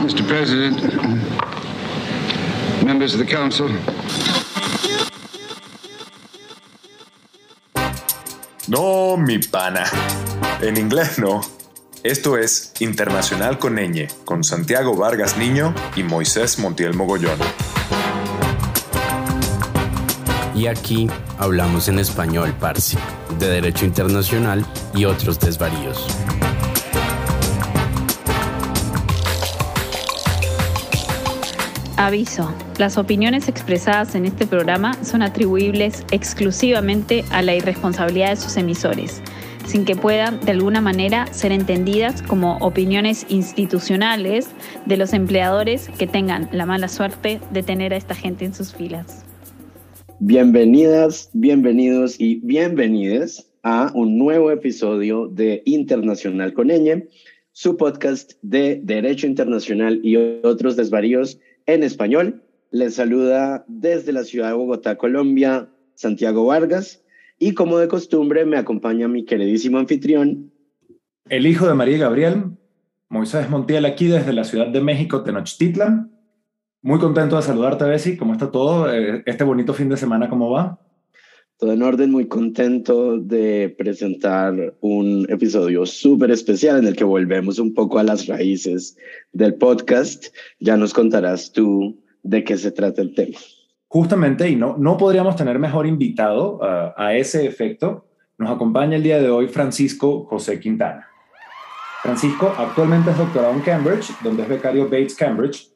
Mr. President, members of the council. No, mi pana. En inglés no. Esto es Internacional con Ñ, con Santiago Vargas Niño y Moisés Montiel Mogollón. Y aquí hablamos en español, Parsi, de Derecho Internacional y otros desvaríos. Aviso, las opiniones expresadas en este programa son atribuibles exclusivamente a la irresponsabilidad de sus emisores, sin que puedan de alguna manera ser entendidas como opiniones institucionales de los empleadores que tengan la mala suerte de tener a esta gente en sus filas. Bienvenidas, bienvenidos y bienvenidas a un nuevo episodio de Internacional con Ñ, su podcast de Derecho Internacional y otros desvaríos en español. Les saluda desde la ciudad de Bogotá, Colombia, Santiago Vargas. Y como de costumbre, me acompaña mi queridísimo anfitrión. El hijo de María Gabriel, Moisés Montiel, aquí desde la Ciudad de México, Tenochtitlan. Muy contento de saludarte, Bessie. ¿Cómo está todo? Eh, este bonito fin de semana, ¿cómo va? Todo en orden, muy contento de presentar un episodio súper especial en el que volvemos un poco a las raíces del podcast. Ya nos contarás tú de qué se trata el tema. Justamente, y no, no podríamos tener mejor invitado uh, a ese efecto. Nos acompaña el día de hoy Francisco José Quintana. Francisco actualmente es doctorado en Cambridge, donde es becario Bates Cambridge.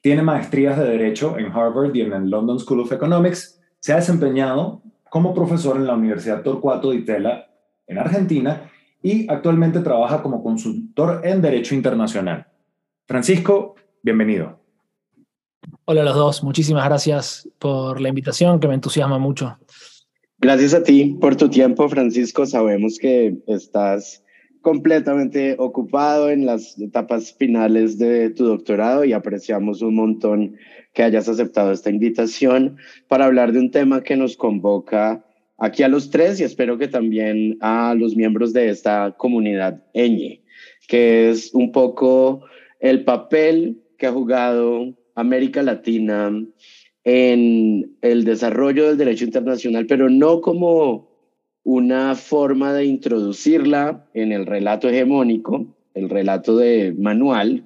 Tiene maestrías de Derecho en Harvard y en el London School of Economics. Se ha desempeñado como profesor en la Universidad Torcuato Di Tella en Argentina y actualmente trabaja como consultor en Derecho Internacional. Francisco, bienvenido. Hola a los dos, muchísimas gracias por la invitación que me entusiasma mucho. Gracias a ti por tu tiempo, Francisco. Sabemos que estás completamente ocupado en las etapas finales de tu doctorado y apreciamos un montón que hayas aceptado esta invitación para hablar de un tema que nos convoca aquí a los tres y espero que también a los miembros de esta comunidad ñ, que es un poco el papel que ha jugado América Latina en el desarrollo del derecho internacional, pero no como una forma de introducirla en el relato hegemónico, el relato de manual,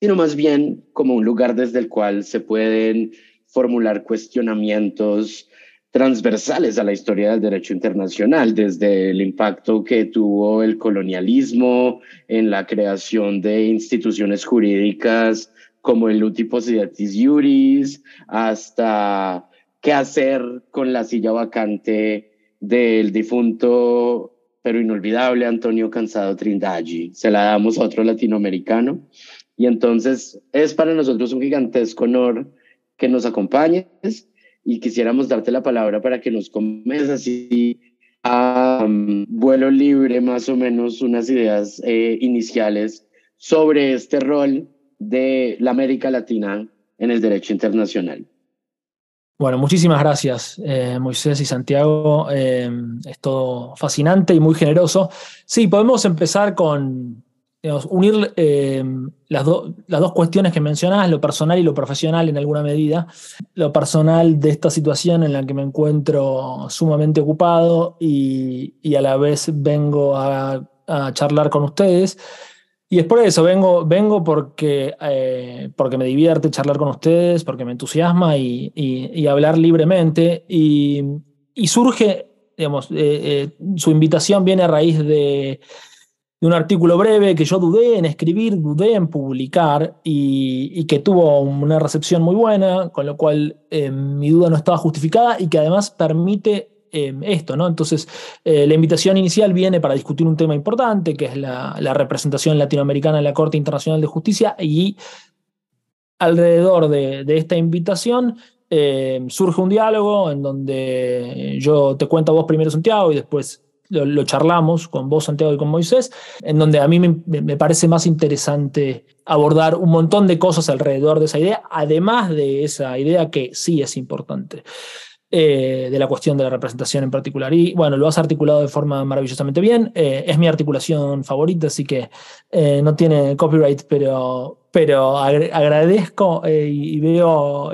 sino más bien como un lugar desde el cual se pueden formular cuestionamientos transversales a la historia del derecho internacional, desde el impacto que tuvo el colonialismo en la creación de instituciones jurídicas como el Luti Possidetis Iuris, hasta qué hacer con la silla vacante del difunto pero inolvidable Antonio Cansado Trindaggi. Se la damos a otro latinoamericano. Y entonces es para nosotros un gigantesco honor que nos acompañes y quisiéramos darte la palabra para que nos comes así a um, vuelo libre más o menos unas ideas eh, iniciales sobre este rol de la América Latina en el derecho internacional. Bueno, muchísimas gracias, eh, Moisés y Santiago. Eh, es todo fascinante y muy generoso. Sí, podemos empezar con, unir eh, las, las, dos cuestiones que mencionabas, lo personal y lo profesional en alguna medida. Lo personal de esta situación en la que me encuentro sumamente ocupado y, a la vez vengo a, charlar con ustedes. Y es por eso, vengo, vengo porque, eh, porque me divierte charlar con ustedes, porque me entusiasma y, y, y hablar libremente. Y, surge, digamos, eh, su invitación viene a raíz de un artículo breve que yo dudé en escribir, dudé en publicar y, que tuvo una recepción muy buena, con lo cual eh, mi duda no estaba justificada y que además permite eh, esto, ¿no? Entonces, eh, la invitación inicial viene para discutir un tema importante, que es la, representación latinoamericana en la Corte Internacional de Justicia y alrededor de, de esta invitación surge un diálogo en donde yo te cuento a vos primero, Santiago, y después lo, charlamos con vos, Santiago, y con Moisés, en donde a mí me, parece más interesante abordar un montón de cosas alrededor de esa idea, además de esa idea que sí es importante. Eh, de la cuestión de la representación en particular. Y bueno, lo has articulado de forma maravillosamente bien. Eh, es mi articulación favorita, así que eh, no tiene copyright, pero, pero agradezco y veo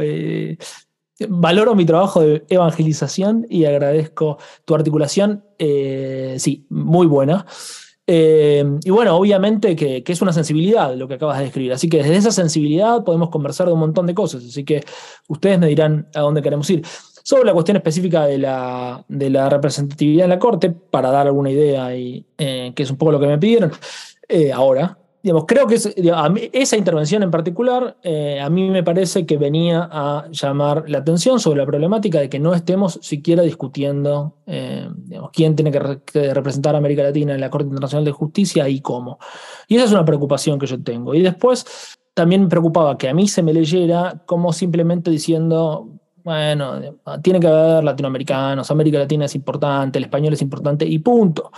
valoro mi trabajo de evangelización y agradezco tu articulación, sí, muy buena. y bueno, obviamente que, es una sensibilidad lo que acabas de describir. Así que desde esa sensibilidad podemos conversar de un montón de cosas. Así que ustedes me dirán a dónde queremos ir. Sobre la cuestión específica de la, de la representatividad en la Corte, para dar alguna idea, y, eh, que es un poco lo que me pidieron eh, ahora, digamos, creo que esa intervención en particular eh, a mí me parece que venía a llamar la atención sobre la problemática de que no estemos siquiera discutiendo quién tiene que, representar a América Latina en la Corte Internacional de Justicia y cómo. Y esa es una preocupación que yo tengo. Y después también me preocupaba que a mí se me leyera como simplemente diciendo bueno, tiene que haber latinoamericanos, América Latina es importante, el español es importante y punto.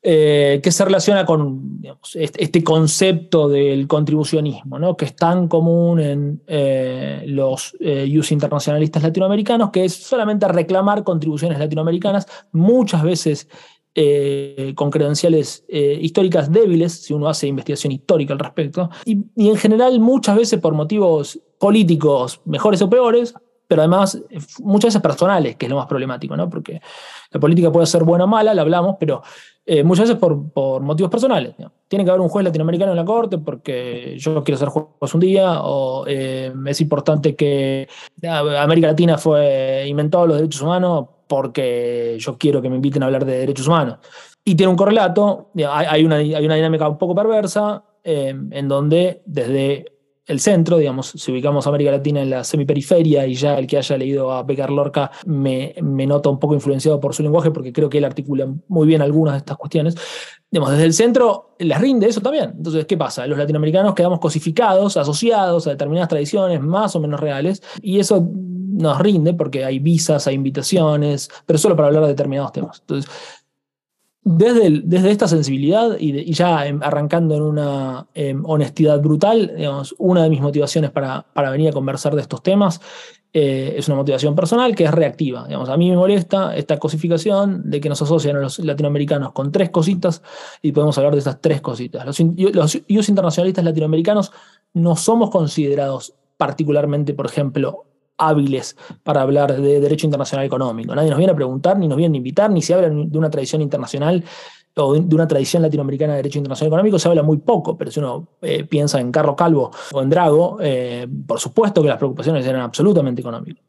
Eh, que se relaciona con este, concepto del contribucionismo, ¿no? que es tan común en eh, los eh, internacionalistas latinoamericanos, que es solamente reclamar contribuciones latinoamericanas, muchas veces eh, con credenciales históricas débiles, si uno hace investigación histórica al respecto, y en general muchas veces por motivos políticos mejores o peores, pero además muchas veces personales, que es lo más problemático, ¿no? Porque la política puede ser buena o mala, la hablamos, pero eh, muchas veces por, por motivos personales. Tiene que haber un juez latinoamericano en la corte porque yo quiero ser juez un día, o eh, es importante que América Latina fue inventado los derechos humanos porque yo quiero que me inviten a hablar de derechos humanos. Y tiene un correlato, hay una, hay una dinámica un poco perversa, eh, en donde desde el centro, digamos, si ubicamos América Latina en la semiperiferia y ya el que haya leído a Becker Lorca me, me nota un poco influenciado por su lenguaje porque creo que él articula muy bien algunas de estas cuestiones. Digamos, desde el centro les rinde eso también. Entonces, ¿qué pasa? Los latinoamericanos quedamos cosificados, asociados a determinadas tradiciones más o menos reales y eso nos rinde porque hay visas, hay invitaciones, pero solo para hablar de determinados temas. Entonces, desde, desde esta sensibilidad y, ya arrancando en una em, honestidad brutal, digamos, una de mis motivaciones para, para venir a conversar de estos temas eh, es una motivación personal que es reactiva. Digamos, a mí me molesta esta cosificación de que nos asocian a los latinoamericanos con tres cositas y podemos hablar de estas tres cositas. Los, los internacionalistas latinoamericanos no somos considerados particularmente, por ejemplo, hábiles para hablar de derecho internacional económico. Nadie nos viene a preguntar, ni nos viene a invitar, ni se habla de una tradición internacional o de una tradición latinoamericana de derecho internacional económico, se habla muy poco, pero si uno eh, piensa en Carlos Calvo o en Drago, eh, por supuesto que las preocupaciones eran absolutamente económicas.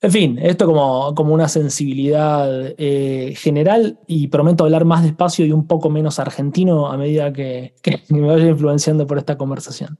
En fin, esto como, como una sensibilidad eh, general y prometo hablar más despacio y un poco menos argentino a medida que me vaya influenciando por esta conversación.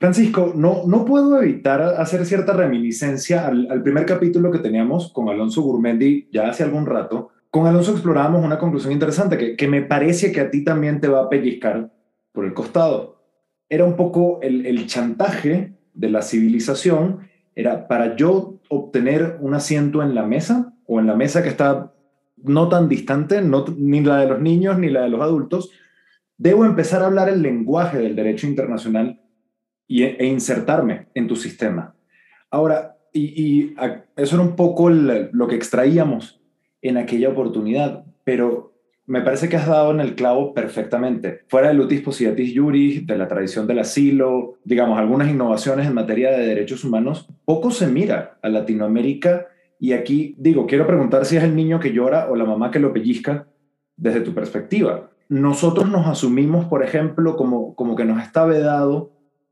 Francisco, no, no puedo evitar hacer cierta reminiscencia al, primer capítulo que teníamos con Alonso Gurmendi ya hace algún rato. Con Alonso explorábamos una conclusión interesante que, que me parece que a ti también te va a pellizcar por el costado. Era un poco el, el chantaje de la civilización, era para yo obtener un asiento en la mesa o en la mesa que está no tan distante, no, ni la de los niños ni la de los adultos, debo empezar a hablar el lenguaje del derecho internacional e insertarme en tu sistema. Ahora, y, eso era un poco lo que extraíamos en aquella oportunidad, pero me parece que has dado en el clavo perfectamente. Fuera del utis possidetis juris, de la tradición del asilo, digamos, algunas innovaciones en materia de derechos humanos, poco se mira a Latinoamérica y aquí digo, quiero preguntar si es el niño que llora o la mamá que lo pellizca desde tu perspectiva. Nosotros nos asumimos, por ejemplo, como, como que nos está vedado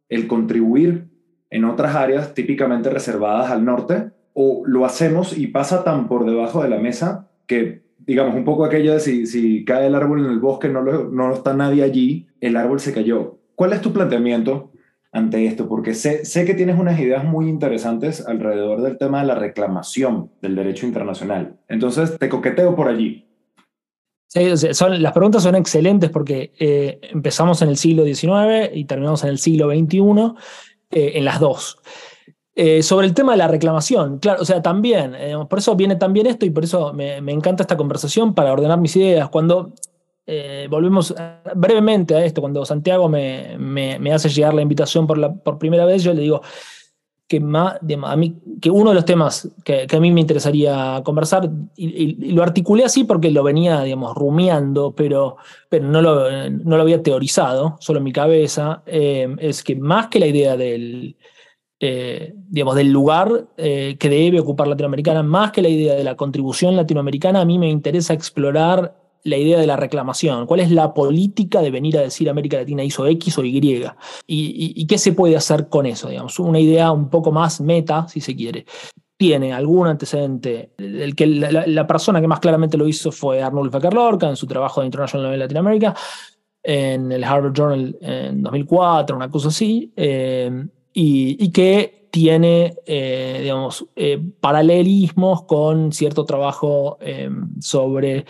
el contribuir en otras áreas típicamente reservadas al norte, o lo hacemos y pasa tan por debajo de la mesa que, digamos, un poco aquello de si, si cae el árbol en el bosque, no, no está nadie allí, el árbol se cayó. ¿Cuál es tu planteamiento ante esto? Porque sé, sé que tienes unas ideas muy interesantes alrededor del tema de la reclamación del derecho internacional. Entonces, te coqueteo por allí. Son, las preguntas son excelentes porque eh, empezamos en el siglo XIX y terminamos en el siglo XXI, eh, en las dos. Eh, sobre el tema de la reclamación, claro, o sea, también, por eso viene también esto y por eso me, encanta esta conversación para ordenar mis ideas. Cuando volvemos brevemente a esto, cuando Santiago me, me, hace llegar la invitación por, la, por primera vez, yo le digo, que, más, a mí, que uno de los temas que, a mí me interesaría conversar, y, lo articulé así porque lo venía, digamos, rumiando, pero, pero no, lo, no lo había teorizado, solo en mi cabeza, eh, es que más que la idea del, eh, digamos, del lugar eh, que debe ocupar Latinoamericana, más que la idea de la contribución latinoamericana, a mí me interesa explorar la idea de la reclamación. ¿Cuál es la política de venir a decir América Latina hizo X o Y? ¿Y, qué se puede hacer con eso? Digamos, una idea un poco más meta, si se quiere. Tiene algún antecedente. El que la, persona que más claramente lo hizo fue Arnold Lorca en su trabajo de International Level Latin America, en el Harvard Journal en 2004, una cosa así. Eh, y, que tiene, eh, digamos, eh, paralelismos con cierto trabajo sobre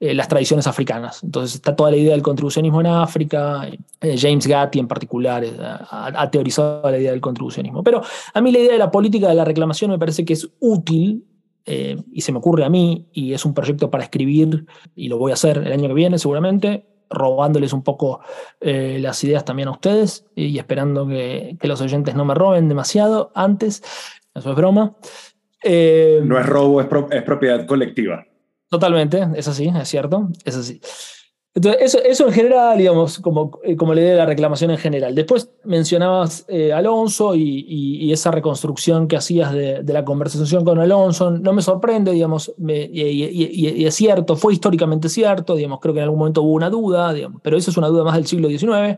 eh, las tradiciones africanas. Entonces está toda la idea del contribucionismo en África, James Gatti en particular ha, teorizado la idea del contribucionismo. Pero a mí la idea de la política de la reclamación me parece que es útil y se me ocurre a mí, y es un proyecto para escribir, y lo voy a hacer el año que viene seguramente, robándoles un poco eh, las ideas también a ustedes y esperando que, los oyentes no me roben demasiado antes. Eso es broma. Eh, no es robo, es, es propiedad colectiva. Totalmente, es así, es cierto, es así. Entonces, eso, eso en general, digamos, como, eh, como le de la reclamación en general. Después mencionabas eh, Alonso y, y, esa reconstrucción que hacías de, de, la conversación con Alonso. No me sorprende, digamos, y, y, es cierto, fue históricamente cierto, digamos, creo que en algún momento hubo una duda, digamos, pero eso es una duda más del siglo XIX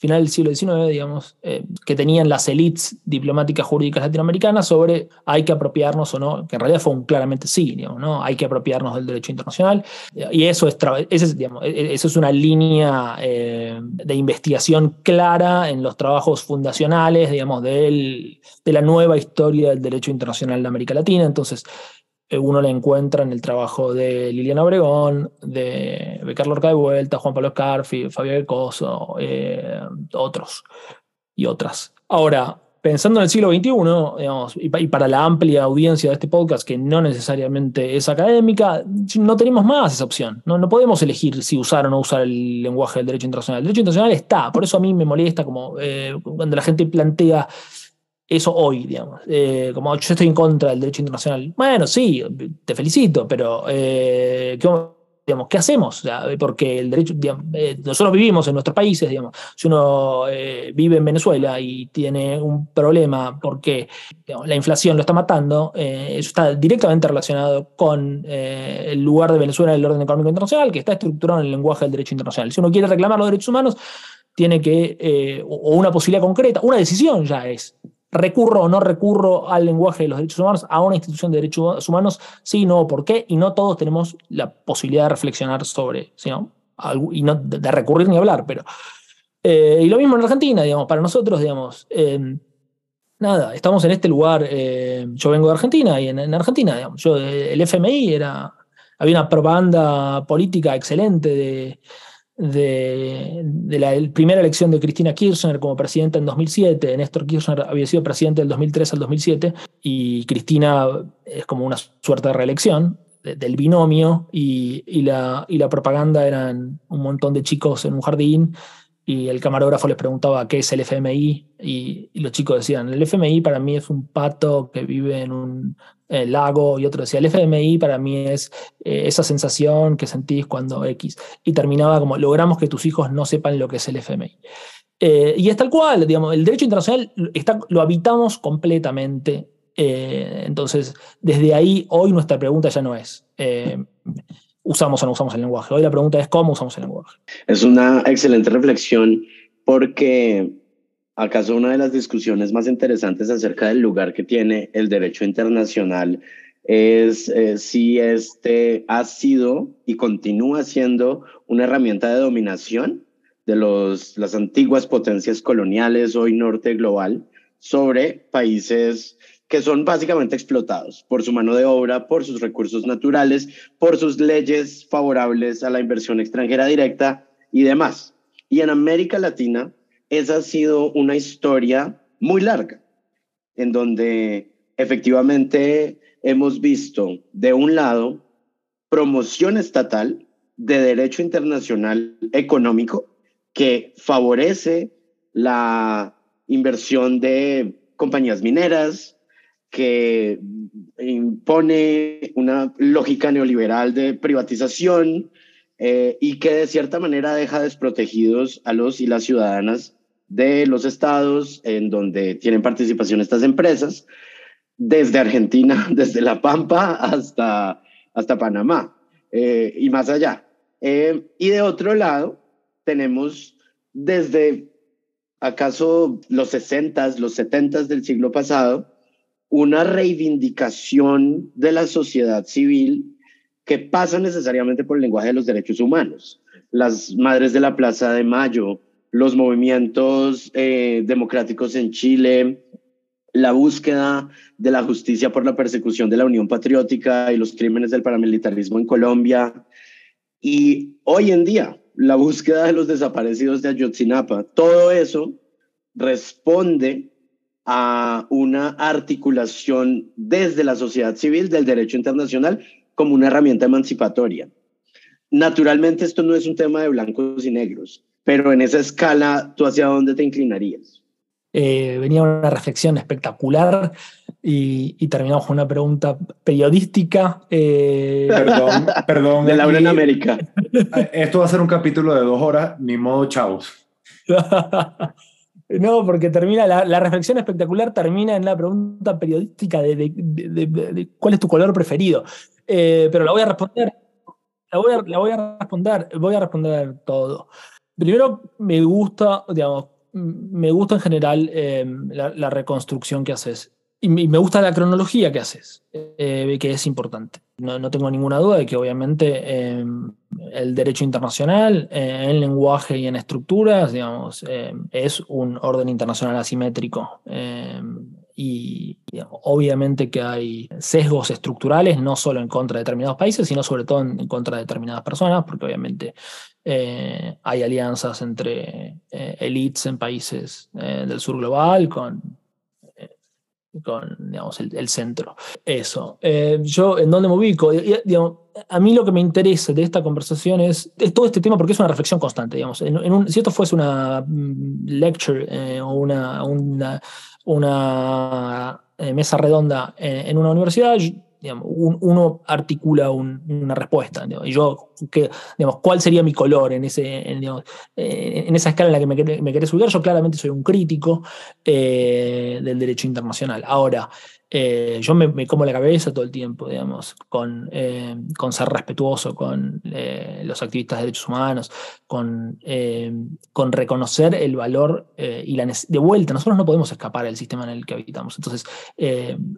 final del siglo XIX, digamos, eh, que tenían las élites diplomáticas jurídicas latinoamericanas sobre hay que apropiarnos o no, que en realidad fue un claramente sí, digamos, ¿no? hay que apropiarnos del derecho internacional. Y eso es, ese, digamos, e, eso es una línea eh, de investigación clara en los trabajos fundacionales, digamos, del, de la nueva historia del derecho internacional de América Latina. Entonces, uno la encuentra en el trabajo de Liliana Obregón, de Becar Lorca de Vuelta, Juan Pablo Scarfi, Fabio Becoso, eh, otros y otras. Ahora, pensando en el siglo XXI, digamos, y, para la amplia audiencia de este podcast, que no necesariamente es académica, no tenemos más esa opción. No, no podemos elegir si usar o no usar el lenguaje del derecho internacional. El derecho internacional está, por eso a mí me molesta como eh, cuando la gente plantea eso hoy, digamos. Eh, como yo estoy en contra del derecho internacional. Bueno, sí, te felicito, pero eh, ¿qué, digamos, ¿qué hacemos? porque el derecho, eh, nosotros vivimos en nuestros países, digamos. Si uno vive en Venezuela y tiene un problema porque la inflación lo está matando, eso está directamente relacionado con el lugar de Venezuela en el orden económico internacional, que está estructurado en el lenguaje del derecho internacional. Si uno quiere reclamar los derechos humanos, tiene que, o una posibilidad concreta, una decisión ya es recurro o no recurro al lenguaje de los derechos humanos, a una institución de derechos humanos, sí, no, por qué, y no todos tenemos la posibilidad de reflexionar sobre, ¿sí, no? y no de, recurrir ni hablar, pero... Eh, y lo mismo en Argentina, digamos, para nosotros, digamos, em, nada, estamos en este lugar, eh, yo vengo de Argentina y en, Argentina, digamos, yo, el FMI era, había una propaganda política excelente de de, la primera elección de Cristina Kirchner como presidenta en 2007. Néstor Kirchner había sido presidente del 2003 al 2007 y Cristina es como una suerte de reelección del binomio y, y, la, y la propaganda eran un montón de chicos en un jardín y el camarógrafo les preguntaba qué es el FMI y, los chicos decían, el FMI para mí es un pato que vive en un lago y otro decía, el FMI para mí es eh, esa sensación que sentís cuando X y terminaba como, logramos que tus hijos no sepan lo que es el FMI. Eh, y es tal cual, digamos, el derecho internacional está, lo habitamos completamente. Eh, entonces, desde ahí, hoy nuestra pregunta ya no es usamos o no usamos el lenguaje. Hoy la pregunta es cómo usamos el lenguaje. Es una excelente reflexión porque acaso una de las discusiones más interesantes acerca del lugar que tiene el derecho internacional es eh, si este ha sido y continúa siendo una herramienta de dominación de los, las antiguas potencias coloniales, hoy norte global, sobre países que son básicamente explotados por su mano de obra, por sus recursos naturales, por sus leyes favorables a la inversión extranjera directa y demás. Y en América Latina, esa ha sido una historia muy larga, en donde efectivamente hemos visto, de un lado, promoción estatal de derecho internacional económico que favorece la inversión de compañías mineras, que impone una lógica neoliberal de privatización eh, y que de cierta manera deja desprotegidos a los y las ciudadanas de los estados en donde tienen participación estas empresas, desde Argentina, desde La Pampa hasta, hasta Panamá eh, y más allá. Eh, y de otro lado, tenemos desde acaso los 60, los 70 del siglo pasado, una reivindicación de la sociedad civil que pasa necesariamente por el lenguaje de los derechos humanos. Las madres de la Plaza de Mayo, los movimientos eh, democráticos en Chile, la búsqueda de la justicia por la persecución de la Unión Patriótica y los crímenes del paramilitarismo en Colombia. Y hoy en día, la búsqueda de los desaparecidos de Ayotzinapa, todo eso responde a una articulación desde la sociedad civil del derecho internacional como una herramienta emancipatoria. Naturalmente esto no es un tema de blancos y negros, pero en esa escala, ¿tú hacia dónde te inclinarías? Eh, venía una reflexión espectacular y, terminamos con una pregunta periodística. Eh, perdón, perdón. De Laura en América. Esto va a ser un capítulo de dos horas, ni modo chavos. no, porque termina, la, reflexión espectacular termina en la pregunta periodística de, cuál es tu color preferido. Eh, pero la voy a responder. La voy a, responder, voy a responder todo. Primero, me gusta, digamos, me gusta en general eh, la, reconstrucción que haces. Y, me gusta la cronología que haces, eh, que es importante. No, tengo ninguna duda de que obviamente eh, el derecho internacional en lenguaje y en estructuras, digamos, es un orden internacional asimétrico y, obviamente que hay sesgos estructurales, no solo en contra de determinados países, sino sobre todo en, contra de determinadas personas, porque obviamente eh, hay alianzas entre eh, elites en países eh, del sur global con, con digamos, el, centro. Eso. yo, ¿en dónde me ubico? a mí lo que me interesa de esta conversación es, todo este tema porque es una reflexión constante, digamos. Si esto fuese una mm, lecture o una, una eh, mesa redonda en, una universidad, uno articula una respuesta. y yo, digamos, ¿cuál sería mi color en, ese, en, esa escala en la que me, me querés ubicar? Yo claramente soy un crítico eh, del derecho internacional. Ahora, eh, yo me, como la cabeza todo el tiempo, digamos, con, eh, con ser respetuoso con eh, los activistas de derechos humanos, con, con reconocer el valor y la de vuelta. Nosotros no podemos escapar del sistema en el que habitamos. Entonces,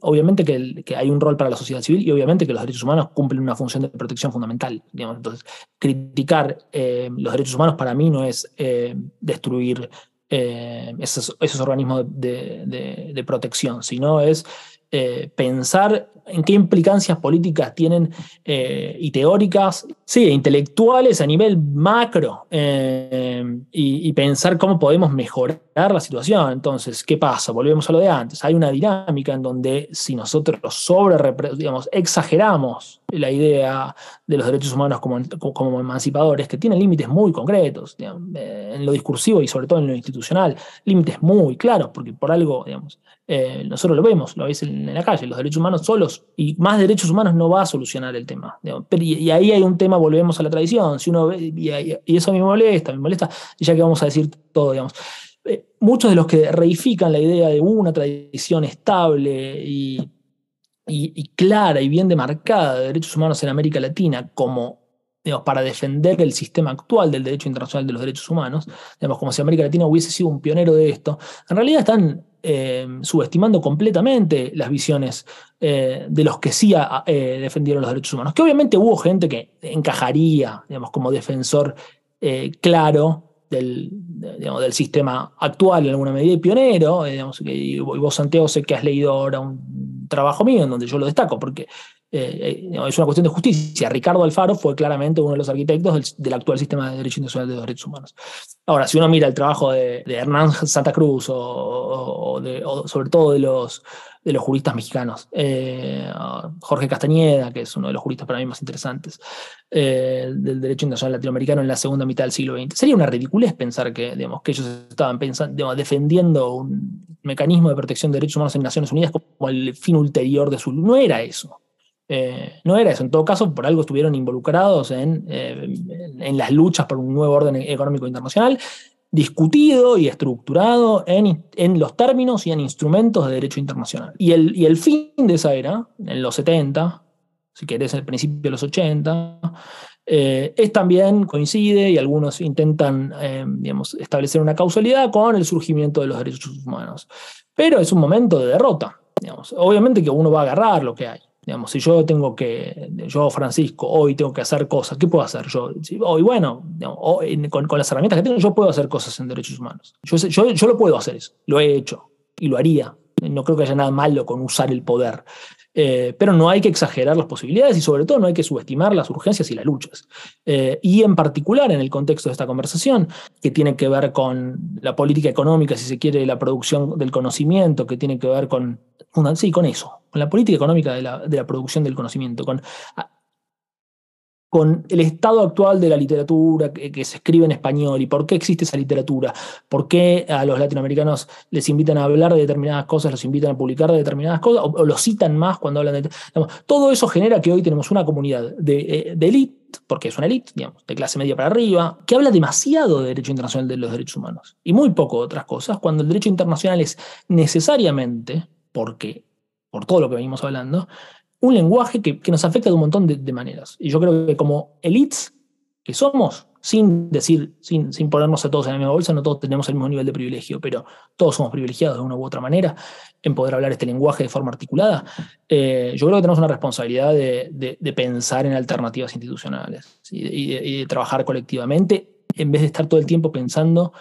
obviamente que, que, hay un rol para la sociedad civil y obviamente que los derechos humanos cumplen una función de protección fundamental. Digamos. Entonces, criticar los derechos humanos para mí no es destruir esos, esos, organismos de, de, protección, sino es eh, pensar en qué implicancias políticas tienen eh, y teóricas, sí, intelectuales a nivel macro, eh, y, pensar cómo podemos mejorar la situación. Entonces, ¿qué pasa? Volvemos a lo de antes. Hay una dinámica en donde si nosotros sobre, digamos, exageramos la idea de los derechos humanos como, como emancipadores, que tienen límites muy concretos, en lo discursivo y sobre todo en lo institucional, límites muy claros, porque por algo, digamos, nosotros lo vemos, lo veis en, en la calle, los derechos humanos y más derechos humanos no va a solucionar el tema. y, ahí hay un tema, volvemos a la tradición, si uno y, eso a mí me molesta, me molesta, y ya que vamos a decir todo, digamos. Eh, muchos de los que reifican la idea de una tradición estable y, clara y bien demarcada de derechos humanos en América Latina como para defender el sistema actual del derecho internacional de los derechos humanos, digamos, como si América Latina hubiese sido un pionero de esto, en realidad están eh, subestimando completamente las visiones eh, de los que sí eh, defendieron los derechos humanos. Que obviamente hubo gente que encajaría, digamos, como defensor claro del, del sistema actual en alguna medida y pionero. Digamos, y vos, Santiago, sé que has leído ahora un trabajo mío en donde yo lo destaco, porque eh, eh, es una cuestión de justicia. Ricardo Alfaro fue claramente uno de los arquitectos del, actual sistema de derecho internacional de derechos humanos. Ahora, si uno mira el trabajo de, Hernán Santa Cruz o, sobre todo de los, de los juristas mexicanos. Eh, Jorge Castañeda, que es uno de los juristas para mí más interesantes eh, del derecho internacional latinoamericano en la segunda mitad del siglo XX. Sería una ridiculez pensar que, digamos, que ellos estaban pensando, defendiendo un mecanismo de protección de derechos humanos en Naciones Unidas como el fin ulterior de su... No era eso. Eh, no era eso. En todo caso, por algo estuvieron involucrados en, en, las luchas por un nuevo orden económico internacional discutido y estructurado en, en, los términos y en instrumentos de derecho internacional. Y el, y el fin de esa era, en los 70, si querés, el principio de los 80, eh, es también, coincide, y algunos intentan eh, establecer una causalidad con el surgimiento de los derechos humanos. Pero es un momento de derrota. Digamos. Obviamente que uno va a agarrar lo que hay. Digamos, si yo tengo que, yo Francisco, hoy tengo que hacer cosas, ¿qué puedo hacer yo? Hoy, bueno, con, con, las herramientas que tengo, yo puedo hacer cosas en derechos humanos. Yo, yo, yo lo puedo hacer eso, lo he hecho y lo haría. No creo que haya nada malo con usar el poder. Eh, pero no hay que exagerar las posibilidades y sobre todo no hay que subestimar las urgencias y las luchas. Eh, y en particular en el contexto de esta conversación, que tiene que ver con la política económica, si se quiere, la producción del conocimiento, que tiene que ver con, sí, con eso, con la política económica de la, de la producción del conocimiento, con con el estado actual de la literatura que, se escribe en español y por qué existe esa literatura, por qué a los latinoamericanos les invitan a hablar de determinadas cosas, los invitan a publicar de determinadas cosas, o, los citan más cuando hablan de... todo eso genera que hoy tenemos una comunidad de, eh, de élite, porque es una élite, digamos, de clase media para arriba, que habla demasiado de derecho internacional de los derechos humanos y muy poco de otras cosas, cuando el derecho internacional es necesariamente, porque por todo lo que venimos hablando, un lenguaje que, nos afecta de un montón de, maneras. Y yo creo que como elites que somos, sin decir, sin, sin ponernos a todos en la misma bolsa, no todos tenemos el mismo nivel de privilegio, pero todos somos privilegiados de una u otra manera en poder hablar este lenguaje de forma articulada. Eh, yo creo que tenemos una responsabilidad de, pensar en alternativas institucionales y de trabajar colectivamente en vez de estar todo el tiempo pensando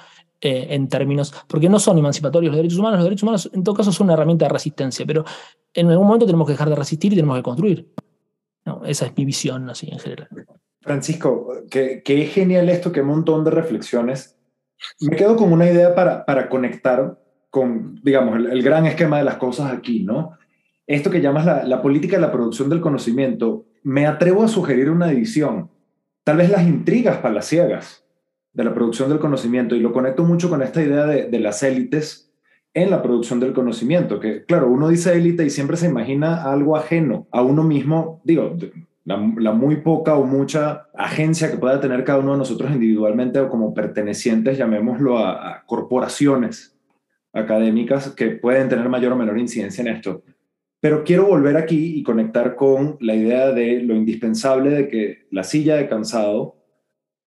eh, en términos, porque no son emancipatorios los derechos humanos, los derechos humanos en todo caso son una herramienta de resistencia, pero en algún momento tenemos que dejar de resistir y tenemos que construir. esa es mi visión así en general. Francisco, qué, genial esto, qué montón de reflexiones. Me quedo con una idea para, para conectar con, digamos, el, gran esquema de las cosas aquí, ¿no? Esto que llamas la, la política de la producción del conocimiento, me atrevo a sugerir una división. Tal vez las intrigas palaciegas de la producción del conocimiento y lo conecto mucho con esta idea de, las élites en la producción del conocimiento, que claro, uno dice élite y siempre se imagina algo ajeno a uno mismo, digo, la, muy poca o mucha agencia que pueda tener cada uno de nosotros individualmente o como pertenecientes, llamémoslo, a, corporaciones académicas que pueden tener mayor o menor incidencia en esto. Pero quiero volver aquí y conectar con la idea de lo indispensable de que la silla de cansado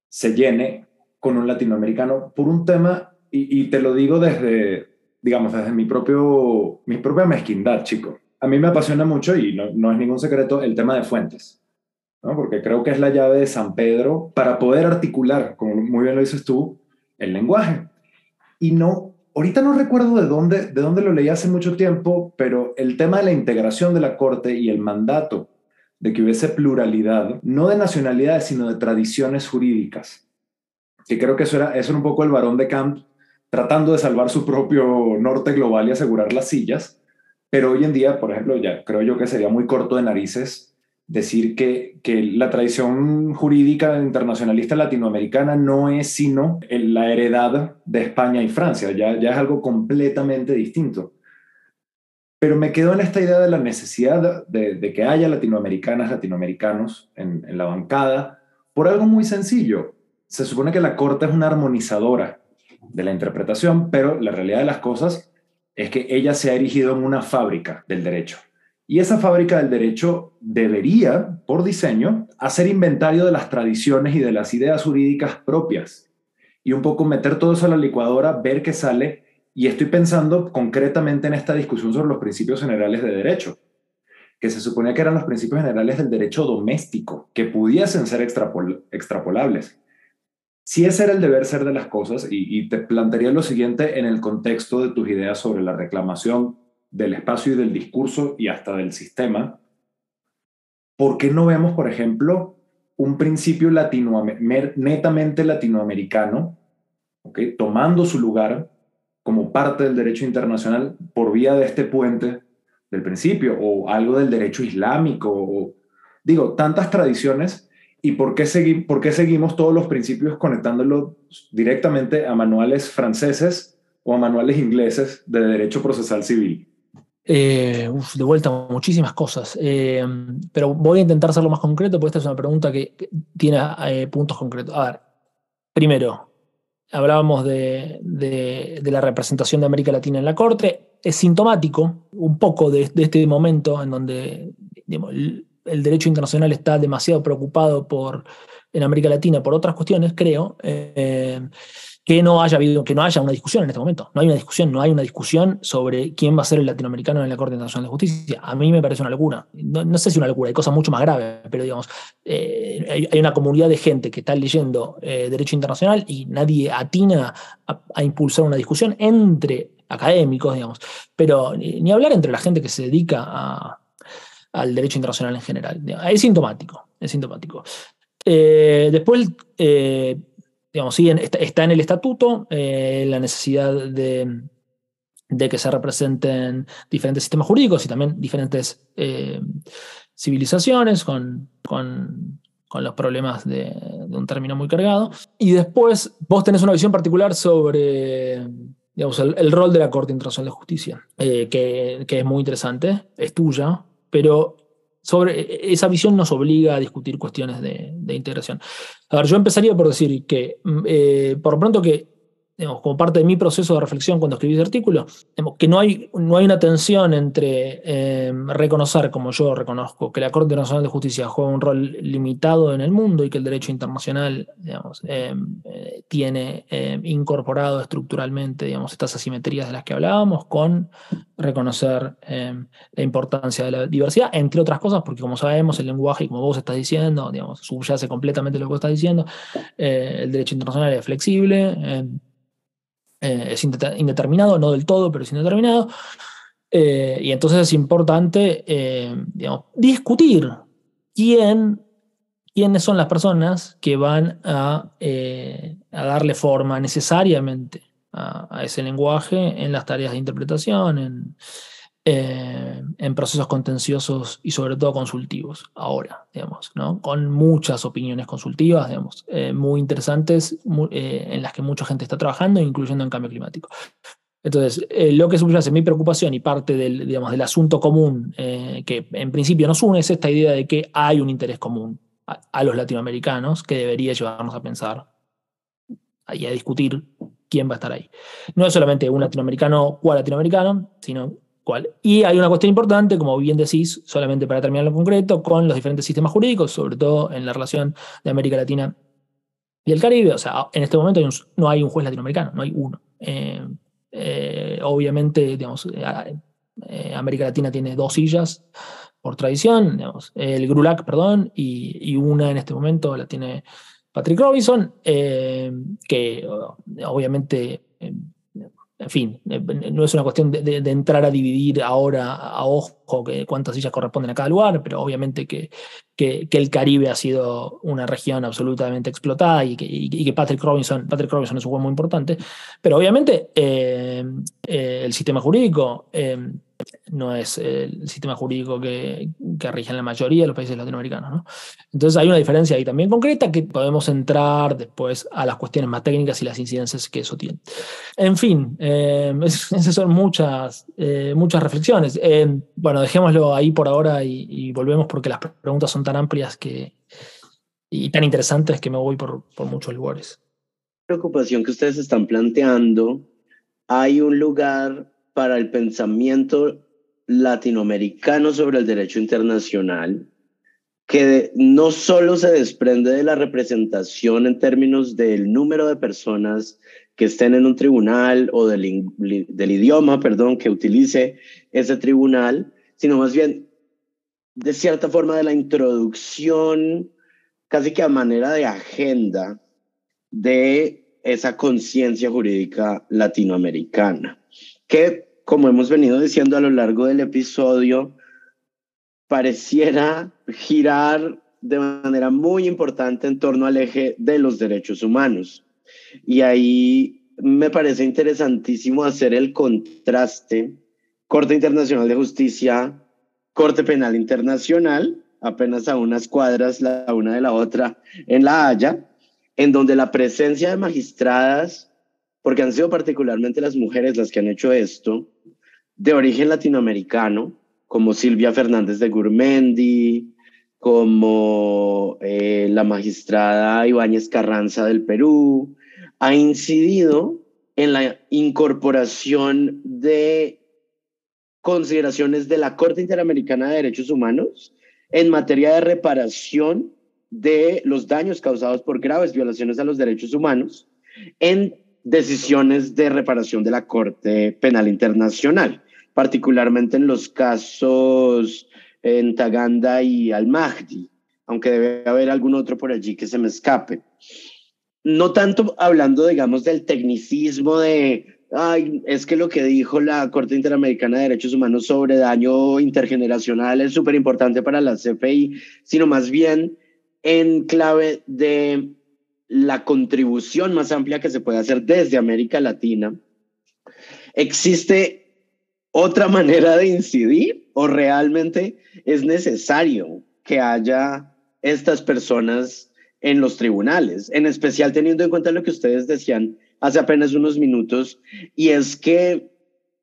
se llene con un latinoamericano por un tema, y, te lo digo desde, digamos, desde mi, propio, mi propia mezquindad, chico. A mí me apasiona mucho, y no, no es ningún secreto, el tema de fuentes. ¿no? Porque creo que es la llave de San Pedro para poder articular, como muy bien lo dices tú, el lenguaje. Y no, ahorita no recuerdo de dónde, de dónde lo leí hace mucho tiempo, pero el tema de la integración de la Corte y el mandato de que hubiese pluralidad, no de nacionalidades, sino de tradiciones jurídicas que creo que eso era, eso un poco el varón de Camp tratando de salvar su propio norte global y asegurar las sillas, pero hoy en día, por ejemplo, ya creo yo que sería muy corto de narices decir que, que la tradición jurídica internacionalista latinoamericana no es sino la heredad de España y Francia, ya, ya es algo completamente distinto. Pero me quedo en esta idea de la necesidad de, que haya latinoamericanas, latinoamericanos en la bancada, por algo muy sencillo se supone que la Corte es una armonizadora de la interpretación, pero la realidad de las cosas es que ella se ha erigido en una fábrica del derecho. Y esa fábrica del derecho debería, por diseño, hacer inventario de las tradiciones y de las ideas jurídicas propias. Y un poco meter todo eso a la licuadora, ver qué sale. Y estoy pensando concretamente en esta discusión sobre los principios generales de derecho, que se suponía que eran los principios generales del derecho doméstico, que pudiesen ser extrapolables. Si ese era el deber ser de las cosas, y, te plantearía lo siguiente en el contexto de tus ideas sobre la reclamación del espacio y del discurso y hasta del sistema, ¿por qué no vemos, por ejemplo, un principio netamente latinoamericano, tomando su lugar como parte del derecho internacional por vía de este puente del principio, o algo del derecho islámico, o, digo, tantas tradiciones, y por qué, seguimos todos los principios conectándolo directamente a manuales franceses o a manuales ingleses de derecho procesal civil. Eh, de vuelta, muchísimas cosas. Eh, pero voy a intentar hacerlo más concreto porque esta es una pregunta que, tiene eh, puntos concretos. A ver, primero, hablábamos de, la representación de América Latina en la Corte. Es sintomático un poco de, este momento en donde el, derecho internacional está demasiado preocupado por, en América Latina por otras cuestiones, creo que no haya habido, que no haya una discusión en este momento. No hay una discusión, no hay una discusión sobre quién va a ser el latinoamericano en la Corte Internacional de Justicia. A mí me parece una locura. No, sé si una locura, hay cosas mucho más graves, pero digamos, eh, hay, una comunidad de gente que está leyendo eh, derecho internacional y nadie atina a, impulsar una discusión entre académicos, digamos. Pero ni, hablar entre la gente que se dedica al derecho internacional en general. Es sintomático, es sintomático. Eh, después, digamos, sí, está, en el estatuto eh, la necesidad de, que se representen diferentes sistemas jurídicos y también diferentes eh, civilizaciones con, con, los problemas de, un término muy cargado. Y después vos tenés una visión particular sobre digamos, el, rol de la Corte Internacional de Justicia, eh, que, que es muy interesante, es tuya, pero sobre e, esa visión nos obliga a discutir cuestiones de, integración. A ver, yo empezaría por decir que, mm, eh, por lo pronto que como parte de mi proceso de reflexión cuando escribí ese artículo, que no hay, no hay una tensión entre em, reconocer, como yo reconozco, que la Corte Internacional de Justicia juega un rol limitado en el mundo y que el derecho internacional digamos, em, eh, tiene em, incorporado estructuralmente digamos, estas asimetrías de las que hablábamos, con reconocer la importancia de la diversidad, entre otras cosas, porque como sabemos, el lenguaje, como vos estás diciendo, digamos, subyace completamente lo que vos estás diciendo, eh, el derecho internacional es flexible eh, es indeterminado, no del todo, pero es indeterminado. Eh, y entonces es importante eh, discutir quién, quiénes son las personas que van a, a darle forma necesariamente a, ese lenguaje en las tareas de interpretación, en, eh, en procesos contenciosos y sobre todo consultivos ahora, digamos, ¿no? con muchas opiniones consultivas, digamos, eh, muy interesantes, eh, en las que mucha gente está trabajando, incluyendo en cambio climático. Entonces, lo que subyace mi preocupación y parte del, digamos, del asunto común que en principio nos une es esta idea de que hay un interés común a, a los latinoamericanos que debería llevarnos a pensar y a discutir quién va a estar ahí. No es solamente un latinoamericano cuál latinoamericano, sino y hay una cuestión importante, como bien decís, solamente para terminar lo concreto, con los diferentes sistemas jurídicos, sobre todo en la relación de América Latina y el Caribe. O sea, en este momento no hay un juez latinoamericano, no hay uno. Eh, eh, obviamente, digamos, eh, América Latina tiene dos sillas por tradición, digamos, el GRULAC, perdón, y, y, una en este momento la tiene Patrick Robinson, que obviamente en fin, eh, no es una cuestión de, entrar a dividir ahora a ojo que cuántas sillas corresponden a cada lugar, pero obviamente que, que, el Caribe ha sido una región absolutamente explotada y que, y que Patrick, Robinson, Patrick Robinson es un juego muy importante, pero obviamente eh, eh, el sistema jurídico no es el sistema jurídico que, que, rige en la mayoría de los países latinoamericanos. ¿no? Entonces hay una diferencia ahí también concreta que podemos entrar después a las cuestiones más técnicas y las incidencias que eso tiene. En fin, eh, esas son muchas, eh, muchas reflexiones. Eh, bueno, dejémoslo ahí por ahora y, volvemos porque las preguntas son tan amplias que, y tan interesantes que me voy por, por muchos lugares. Preocupación que ustedes están planteando, hay un lugar para el pensamiento latinoamericano sobre el derecho internacional que no solo se desprende de la representación en términos del número de personas que estén en un tribunal o del, del idioma, perdón, que utilice ese tribunal, sino más bien de cierta forma de la introducción, casi que a manera de agenda de esa conciencia jurídica latinoamericana que, como hemos venido diciendo a lo largo del episodio, pareciera girar de manera muy importante en torno al eje de los derechos humanos. Y ahí me parece interesantísimo hacer el contraste Corte Internacional de Justicia, Corte Penal Internacional, apenas a unas cuadras la una de la otra en La Haya, en donde la presencia de magistradas, porque han sido particularmente las mujeres las que han hecho esto, de origen latinoamericano, como Silvia Fernández de Gurmendi, como eh, la magistrada Ibáñez Carranza del Perú, ha incidido en la incorporación de consideraciones de la Corte Interamericana de Derechos Humanos en materia de reparación de los daños causados por graves violaciones a los derechos humanos en decisiones de reparación de la Corte Penal Internacional, particularmente en los casos en Taganda y Al-Mahdi, aunque debe haber algún otro por allí que se me escape. No tanto hablando, digamos, del tecnicismo de, ay, es que lo que dijo la Corte Interamericana de Derechos Humanos sobre daño intergeneracional es súper importante para la CPI, sino más bien en clave de la contribución más amplia que se puede hacer desde América Latina. ¿Existe otra manera de incidir o realmente es necesario que haya estas personas en los tribunales, en especial teniendo en cuenta lo que ustedes decían hace apenas unos minutos, y es que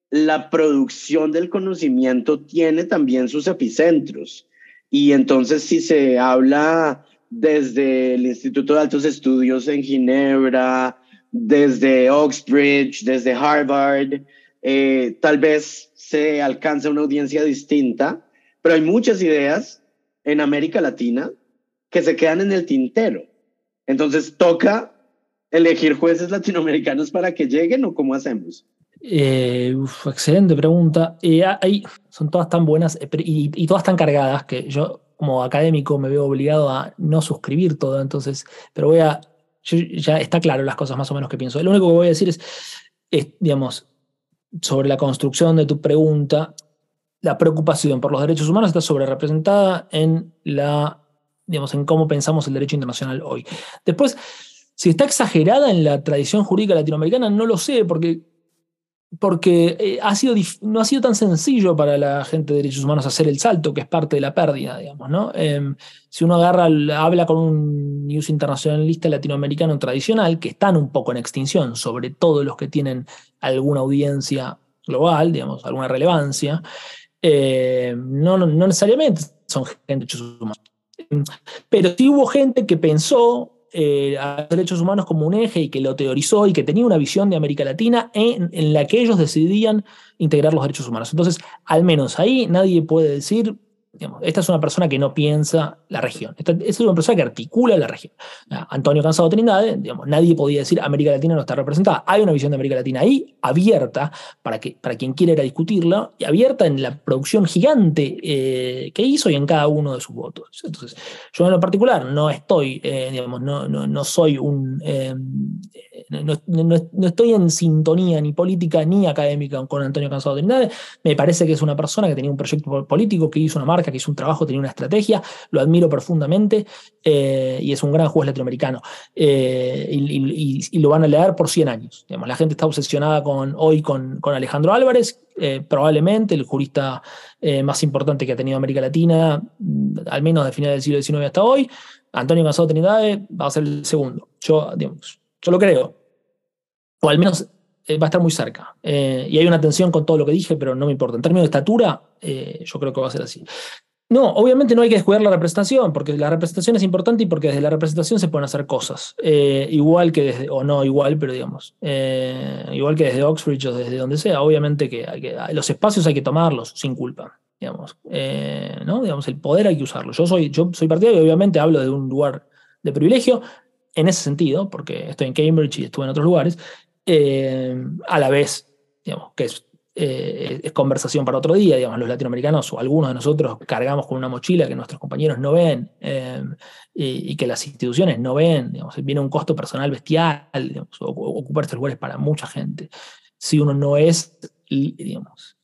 la producción del conocimiento tiene también sus epicentros. Y entonces si se habla desde el Instituto de Altos Estudios en Ginebra, desde Oxbridge, desde Harvard, eh, tal vez se alcanza una audiencia distinta, pero hay muchas ideas en América Latina que se quedan en el tintero. Entonces toca elegir jueces latinoamericanos para que lleguen o cómo hacemos. Eh, excelente pregunta. Eh, son todas tan buenas y, y, todas tan cargadas que yo como académico me veo obligado a no suscribir todo, entonces, pero voy a, ya está claro las cosas más o menos que pienso. Lo único que voy a decir es, digamos, sobre la construcción de tu pregunta, la preocupación por los derechos humanos está sobre representada en la, digamos, en cómo pensamos el derecho internacional hoy. Después, si está exagerada en la tradición jurídica latinoamericana, no lo sé, porque porque eh, ha sido, no ha sido tan sencillo para la gente de derechos humanos hacer el salto, que es parte de la pérdida, digamos, ¿no? Em, si uno agarra, habla con un news internacionalista latinoamericano tradicional, que están un poco en extinción, sobre todo los que tienen alguna audiencia global, digamos, alguna relevancia, eh, no, no, necesariamente son gente de derechos humanos. Pero sí hubo gente que pensó eh, a derechos humanos como un eje y que lo teorizó y que tenía una visión de América Latina en, en, la que ellos decidían integrar los derechos humanos. Entonces, al menos ahí nadie puede decir esta es una persona que no piensa la región. Esta, es una persona que articula la región. Antonio Cansado Trindade, digamos, nadie podía decir América Latina no está representada. Hay una visión de América Latina ahí, abierta, para, que, para quien quiera ir a discutirla, y abierta en la producción gigante eh, que hizo y en cada uno de sus votos. Entonces, yo en lo particular no estoy, eh, digamos, no, no, no, soy un. Eh, no, no, estoy en sintonía ni política ni académica con Antonio Cansado Trindade. Me parece que es una persona que tenía un proyecto político, que hizo una marca que hizo un trabajo, tenía una estrategia, lo admiro profundamente eh, y es un gran juez latinoamericano. Eh, y, lo van a leer por 100 años. Digamos, la gente está obsesionada con, hoy con, con Alejandro Álvarez, eh, probablemente el jurista más importante que ha tenido América Latina, mm, al menos de finales del siglo XIX hasta hoy. Antonio Casado Trinidad va a ser el segundo. Yo, digamos, yo lo creo. O al menos va a estar muy cerca. y hay una tensión con todo lo que dije, pero no me importa. En términos de estatura, yo creo que va a ser así. No, obviamente no hay que descuidar la representación, porque la representación es importante y porque desde la representación se pueden hacer cosas. Eh, igual que desde, o no igual, pero digamos, eh, igual que desde Oxford o desde donde sea, obviamente que, los espacios hay que tomarlos sin culpa. Digamos, eh, ¿no? digamos, el poder hay que usarlo. Yo soy, yo soy partidario y obviamente hablo de un lugar de privilegio en ese sentido, porque estoy en Cambridge y estuve en otros lugares, a la vez, digamos, que es eh, es conversación para otro día, digamos, los latinoamericanos o algunos de nosotros cargamos con una mochila que nuestros compañeros no ven eh, y, que las instituciones no ven, digamos, viene un costo personal bestial, digamos, ocupar estos lugares para mucha gente. Si uno no es, digamos,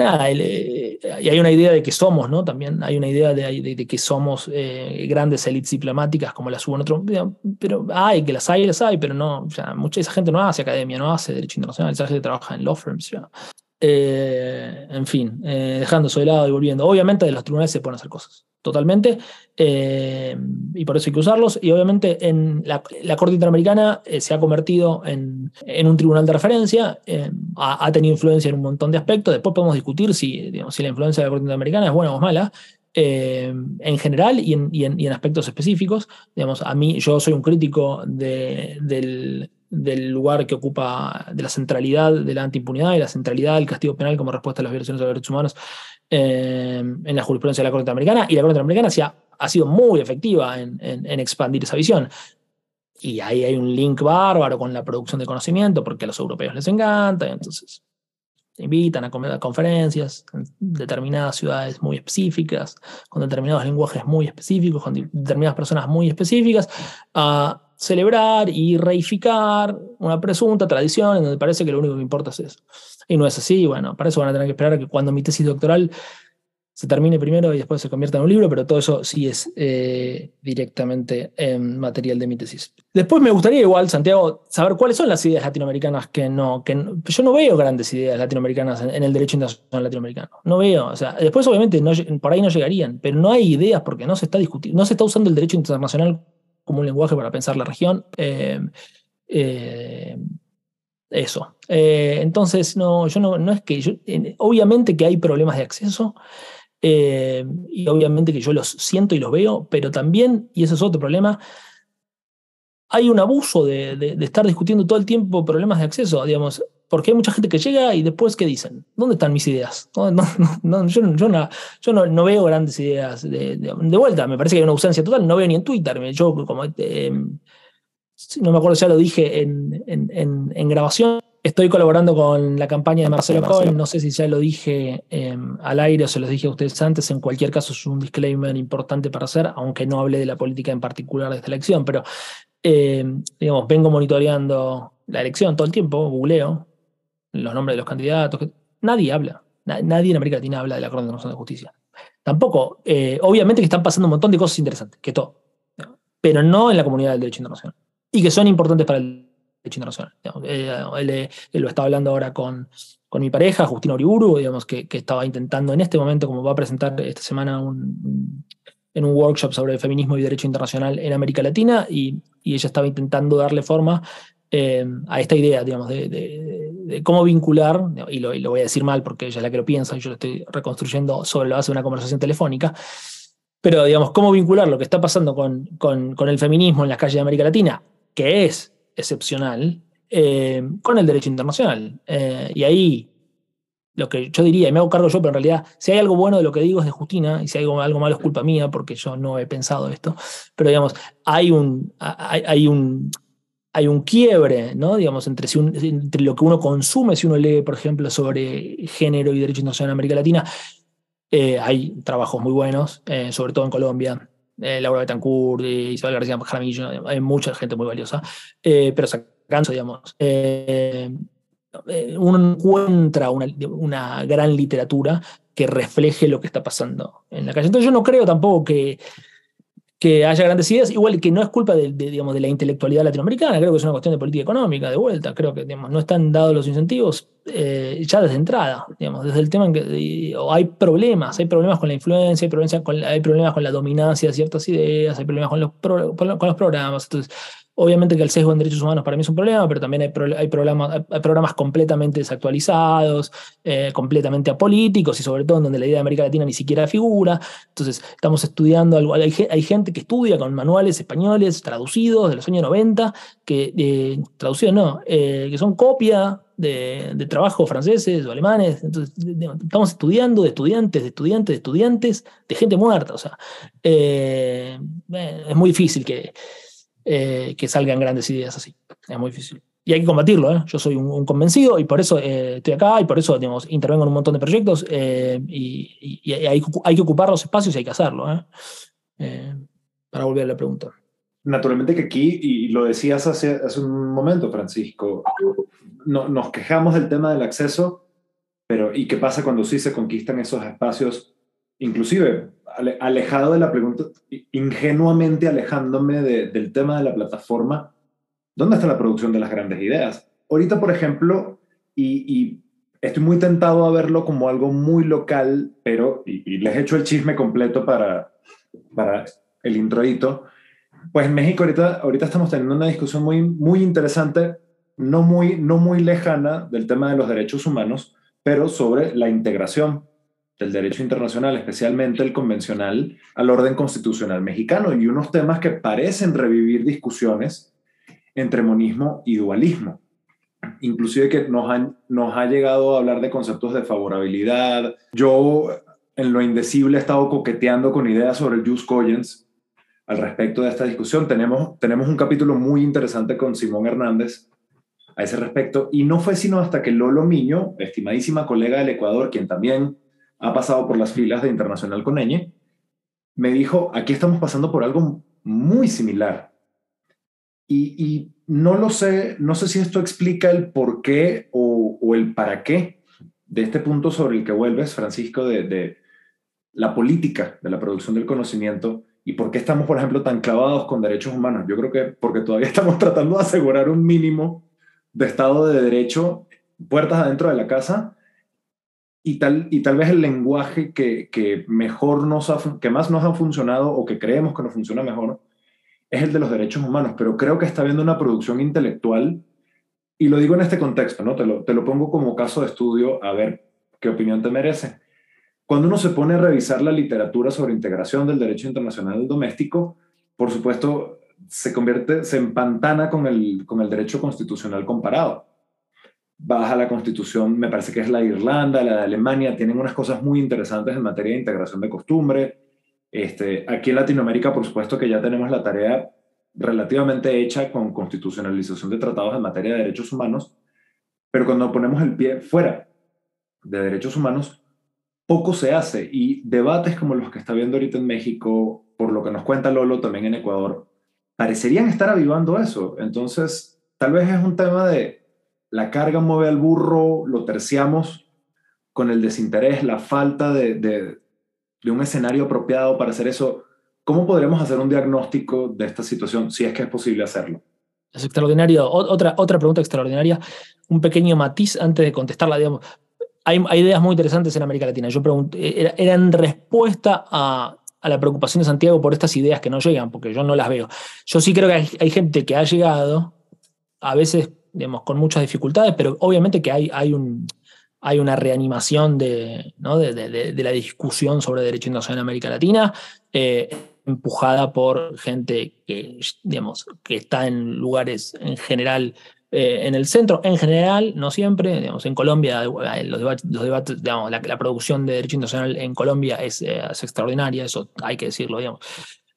eh, nada, eh, y hay una idea de que somos, ¿no? También hay una idea de, que somos eh, grandes élites diplomáticas como las hubo en otro, pero hay, que las hay, las hay, pero no, mucha esa gente no hace academia, no hace derecho internacional, esa gente trabaja en law firms, en fin, dejando eso de lado y volviendo. Obviamente de los tribunales se pueden hacer cosas totalmente, eh, y por eso hay que usarlos. Y obviamente en la, Corte Interamericana eh, se ha convertido en, un tribunal de referencia, eh, ha, tenido influencia en un montón de aspectos, después podemos discutir si, si la influencia de la Corte Interamericana es buena o mala. en general y en, aspectos específicos. Digamos, a mí, yo soy un crítico del, del lugar que ocupa, de la centralidad de la antiimpunidad y la centralidad del castigo penal como respuesta a las violaciones de los derechos humanos en la jurisprudencia de la Corte Interamericana. Y la Corte Interamericana ha, sido muy efectiva en, expandir esa visión. Y ahí hay un link bárbaro con la producción de conocimiento, porque a los europeos les encanta, entonces invitan a conferencias en determinadas ciudades muy específicas, con determinados lenguajes muy específicos, con determinadas personas muy específicas, a celebrar y reificar una presunta tradición en donde parece que lo único que importa es eso. Y no es así, bueno, para eso van a tener que esperar a que cuando mi tesis doctoral se termine primero y después se convierta en un libro, pero todo eso sí es eh, directamente en material de mi tesis. Después me gustaría igual, Santiago, saber cuáles son las ideas latinoamericanas que no, que yo no veo grandes ideas latinoamericanas en, el derecho internacional latinoamericano. No veo, o sea, después obviamente no, por ahí no llegarían, pero no hay ideas porque no se está discutiendo, no se está usando el derecho internacional como un lenguaje para pensar la región. Eh, eh, eso. Entonces, no, yo no, no es que. obviamente que hay problemas de acceso. Y obviamente que yo los siento y los veo, pero también, y ese es otro problema, hay un abuso de, estar discutiendo todo el tiempo problemas de acceso, digamos, porque hay mucha gente que llega y después, ¿qué dicen? ¿Dónde están mis ideas? No, no, yo, yo, no, veo grandes ideas de, vuelta, me parece que hay una ausencia total, no veo ni en Twitter, yo como, eh, no me acuerdo si ya lo dije en, en, grabación, estoy colaborando con la campaña de Marcelo Cohen, no sé si ya lo dije eh, al aire o se los dije a ustedes antes, en cualquier caso es un disclaimer importante para hacer, aunque no hable de la política en particular de esta elección, pero eh, digamos, vengo monitoreando la elección todo el tiempo, googleo los nombres de los candidatos. nadie habla, nadie en América Latina habla de la Corte Internacional de Justicia. Tampoco, eh, obviamente que están pasando un montón de cosas interesantes, que todo, pero no en la comunidad del derecho internacional. Y que son importantes para el derecho internacional. Eh, él, lo estaba hablando ahora con, con mi pareja, Justina Uriburu, digamos, que, que, estaba intentando en este momento, como va a presentar esta semana un, en un workshop sobre feminismo y derecho internacional en América Latina y, ella estaba intentando darle forma eh, a esta idea, digamos, de, cómo vincular, y lo, voy a decir mal porque ella es la que lo piensa y yo lo estoy reconstruyendo sobre la base de una conversación telefónica, pero digamos, cómo vincular lo que está pasando con, con, el feminismo en las calles de América Latina, que es excepcional, eh, con el derecho internacional. Eh, y ahí lo que yo diría, y me hago cargo yo, pero en realidad, si hay algo bueno de lo que digo es de Justina, y si hay algo, algo malo es culpa mía, porque yo no he pensado esto, pero digamos, hay un, hay, un, hay un quiebre, ¿no? Digamos, entre, si entre lo que uno consume, si uno lee, por ejemplo, sobre género y derecho internacional en América Latina, eh, hay trabajos muy buenos, eh, sobre todo en Colombia. Eh, Laura Betancourt, Isabel García Jaramillo, hay mucha gente muy valiosa, pero sacando, digamos, eh, uno encuentra una, gran literatura que refleje lo que está pasando en la calle. Entonces yo no creo tampoco que, que haya grandes ideas, igual que no es culpa de, digamos, de la intelectualidad latinoamericana, creo que es una cuestión de política económica, de vuelta, creo que digamos, no están dados los incentivos eh, ya desde entrada, digamos, desde el tema en que hay problemas, hay problemas con la influencia, hay problemas con, hay problemas con la dominancia de ciertas ideas, hay problemas con los, con los programas, entonces Obviamente que el sesgo en derechos humanos para mí es un problema, pero también hay, hay, programas, hay programas completamente desactualizados, eh, completamente apolíticos y sobre todo en donde la idea de América Latina ni siquiera figura. Entonces, estamos estudiando algo. Hay, hay gente que estudia con manuales españoles traducidos de los años 90, que, eh, traducidos no, eh, que son copia de, de, trabajos franceses o alemanes. Entonces, estamos estudiando de estudiantes, de estudiantes, de estudiantes, de gente muerta. O sea, es muy difícil que eh, que salgan grandes ideas así. Es muy difícil. Y hay que combatirlo, ¿eh? Yo soy un, convencido y por eso eh, estoy acá y por eso digamos, intervengo en un montón de proyectos y, hay, que ocupar los espacios y hay que hacerlo. para volver a la pregunta. Naturalmente que aquí, y lo decías hace, hace un momento, Francisco, no, nos quejamos del tema del acceso, pero ¿y qué pasa cuando sí se conquistan esos espacios? Inclusive alejado de la pregunta, ingenuamente alejándome del tema de la plataforma, ¿dónde está la producción de las grandes ideas? Ahorita, por ejemplo, y, estoy muy tentado a verlo como algo muy local, pero, y, les he hecho el chisme completo para, para el introito, pues en México ahorita, ahorita estamos teniendo una discusión muy, muy interesante, no muy, no muy lejana del tema de los derechos humanos, pero sobre la integración del derecho internacional, especialmente el convencional, al orden constitucional mexicano y unos temas que parecen revivir discusiones entre monismo y dualismo. Inclusive que nos, han, nos ha llegado a hablar de conceptos de favorabilidad. Yo en lo indecible he estado coqueteando con ideas sobre el jus cogens al respecto de esta discusión. Tenemos, tenemos un capítulo muy interesante con Simón Hernández a ese respecto y no fue sino hasta que Lolo Miño, estimadísima colega del Ecuador, quien también ha pasado por las filas de Internacional con Eñe, me dijo, aquí estamos pasando por algo muy similar. Y, no lo sé, no sé si esto explica el por qué o, el para qué de este punto sobre el que vuelves, Francisco, de, de la política de la producción del conocimiento y por qué estamos, por ejemplo, tan clavados con derechos humanos. Yo creo que porque todavía estamos tratando de asegurar un mínimo de Estado de Derecho, puertas adentro de la casa, y tal, y tal vez el lenguaje que, que mejor nos que más nos ha funcionado o que creemos que nos funciona mejor es el de los derechos humanos, pero creo que está habiendo una producción intelectual, y lo digo en este contexto, ¿no? Te lo, te lo pongo como caso de estudio a ver qué opinión te merece. Cuando uno se pone a revisar la literatura sobre integración del derecho internacional doméstico, por supuesto, se convierte, se empantana con el, con el derecho constitucional comparado baja la constitución, me parece que es la Irlanda, la de Alemania, tienen unas cosas muy interesantes en materia de integración de costumbre. Este, aquí en Latinoamérica, por supuesto que ya tenemos la tarea relativamente hecha con constitucionalización de tratados en materia de derechos humanos, pero cuando ponemos el pie fuera de derechos humanos, poco se hace y debates como los que está viendo ahorita en México, por lo que nos cuenta Lolo también en Ecuador, parecerían estar avivando eso. Entonces, tal vez es un tema de la carga mueve al burro, lo terciamos con el desinterés, la falta de, un escenario apropiado para hacer eso. ¿Cómo podríamos hacer un diagnóstico de esta situación, si es que es posible hacerlo? Es extraordinario. otra, otra pregunta extraordinaria, un pequeño matiz antes de contestarla. Digamos. Hay, ideas muy interesantes en América Latina. Yo pregunté, era, en respuesta a, la preocupación de Santiago por estas ideas que no llegan, porque yo no las veo. Yo sí creo que hay gente que ha llegado, a veces digamos, con muchas dificultades, pero obviamente que hay, hay, un, hay una reanimación de, ¿no? de, de, la discusión sobre derecho internacional en América Latina, eh, empujada por gente que, digamos, que está en lugares en general eh, en el centro, en general, no siempre, digamos, en Colombia, eh, los debates, digamos, la, producción de derecho internacional en Colombia es, es, extraordinaria, eso hay que decirlo, digamos.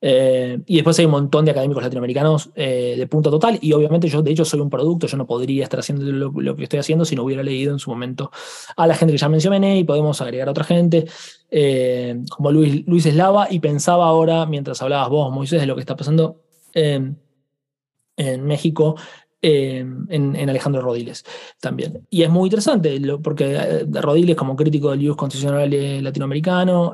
Eh, y después hay un montón de académicos latinoamericanos eh, de punto total. Y obviamente yo, de hecho, soy un producto. Yo no podría estar haciendo lo, que estoy haciendo si no hubiera leído en su momento a la gente que ya mencioné y podemos agregar a otra gente, eh, como Luis, Luis Eslava. Y pensaba ahora, mientras hablabas vos, Moisés, de lo que está pasando en México. en, Alejandro Rodiles también. Y es muy interesante, porque Rodiles, como crítico del IUS constitucional latinoamericano,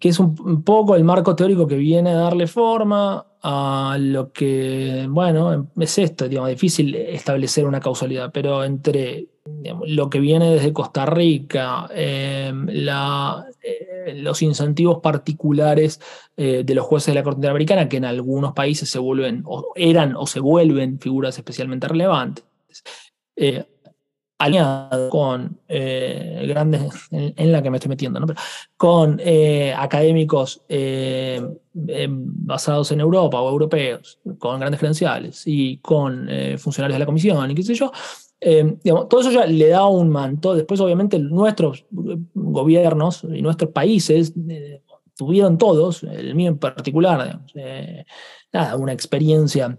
que es un poco el marco teórico que viene a darle forma a lo que, bueno, es esto, digamos, difícil establecer una causalidad, pero entre lo que viene desde Costa Rica, la, eh, los incentivos particulares eh, de los jueces de la Corte Interamericana, que en algunos países se vuelven, o eran o se vuelven figuras especialmente relevantes, aliado con eh, grandes, en, la que me estoy metiendo, ¿no? con eh, académicos eh, basados en Europa o europeos, con grandes credenciales y con funcionarios de la comisión y qué sé yo, todo eso ya le da un manto. Después, obviamente, nuestros gobiernos y nuestros países tuvieron todos, el mío en particular, nada, una experiencia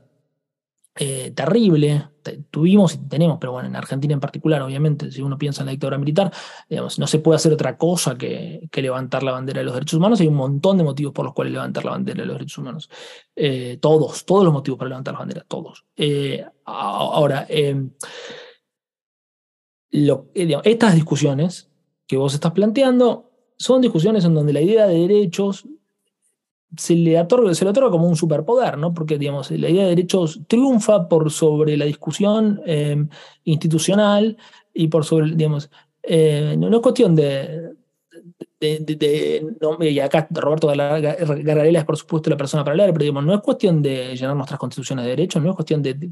terrible. Tuvimos y tenemos, pero bueno, en Argentina en particular, obviamente, si uno piensa en la dictadura militar, digamos, no se puede hacer otra cosa que, levantar la bandera de los derechos humanos. Hay un montón de motivos por los cuales levantar la bandera de los derechos humanos. Eh, todos, todos los motivos para levantar la bandera, todos. Eh, ahora, estas discusiones que vos estás planteando son discusiones en donde la idea de derechos se le, otorga, se le otorga como un superpoder, ¿no? Porque, digamos, la idea de derechos triunfa por sobre la discusión eh, institucional y por sobre, digamos, eh, no, es cuestión de, de, y acá Roberto Gargarela es por supuesto la persona para hablar, pero digamos, no es cuestión de llenar nuestras constituciones de derechos, no es cuestión de,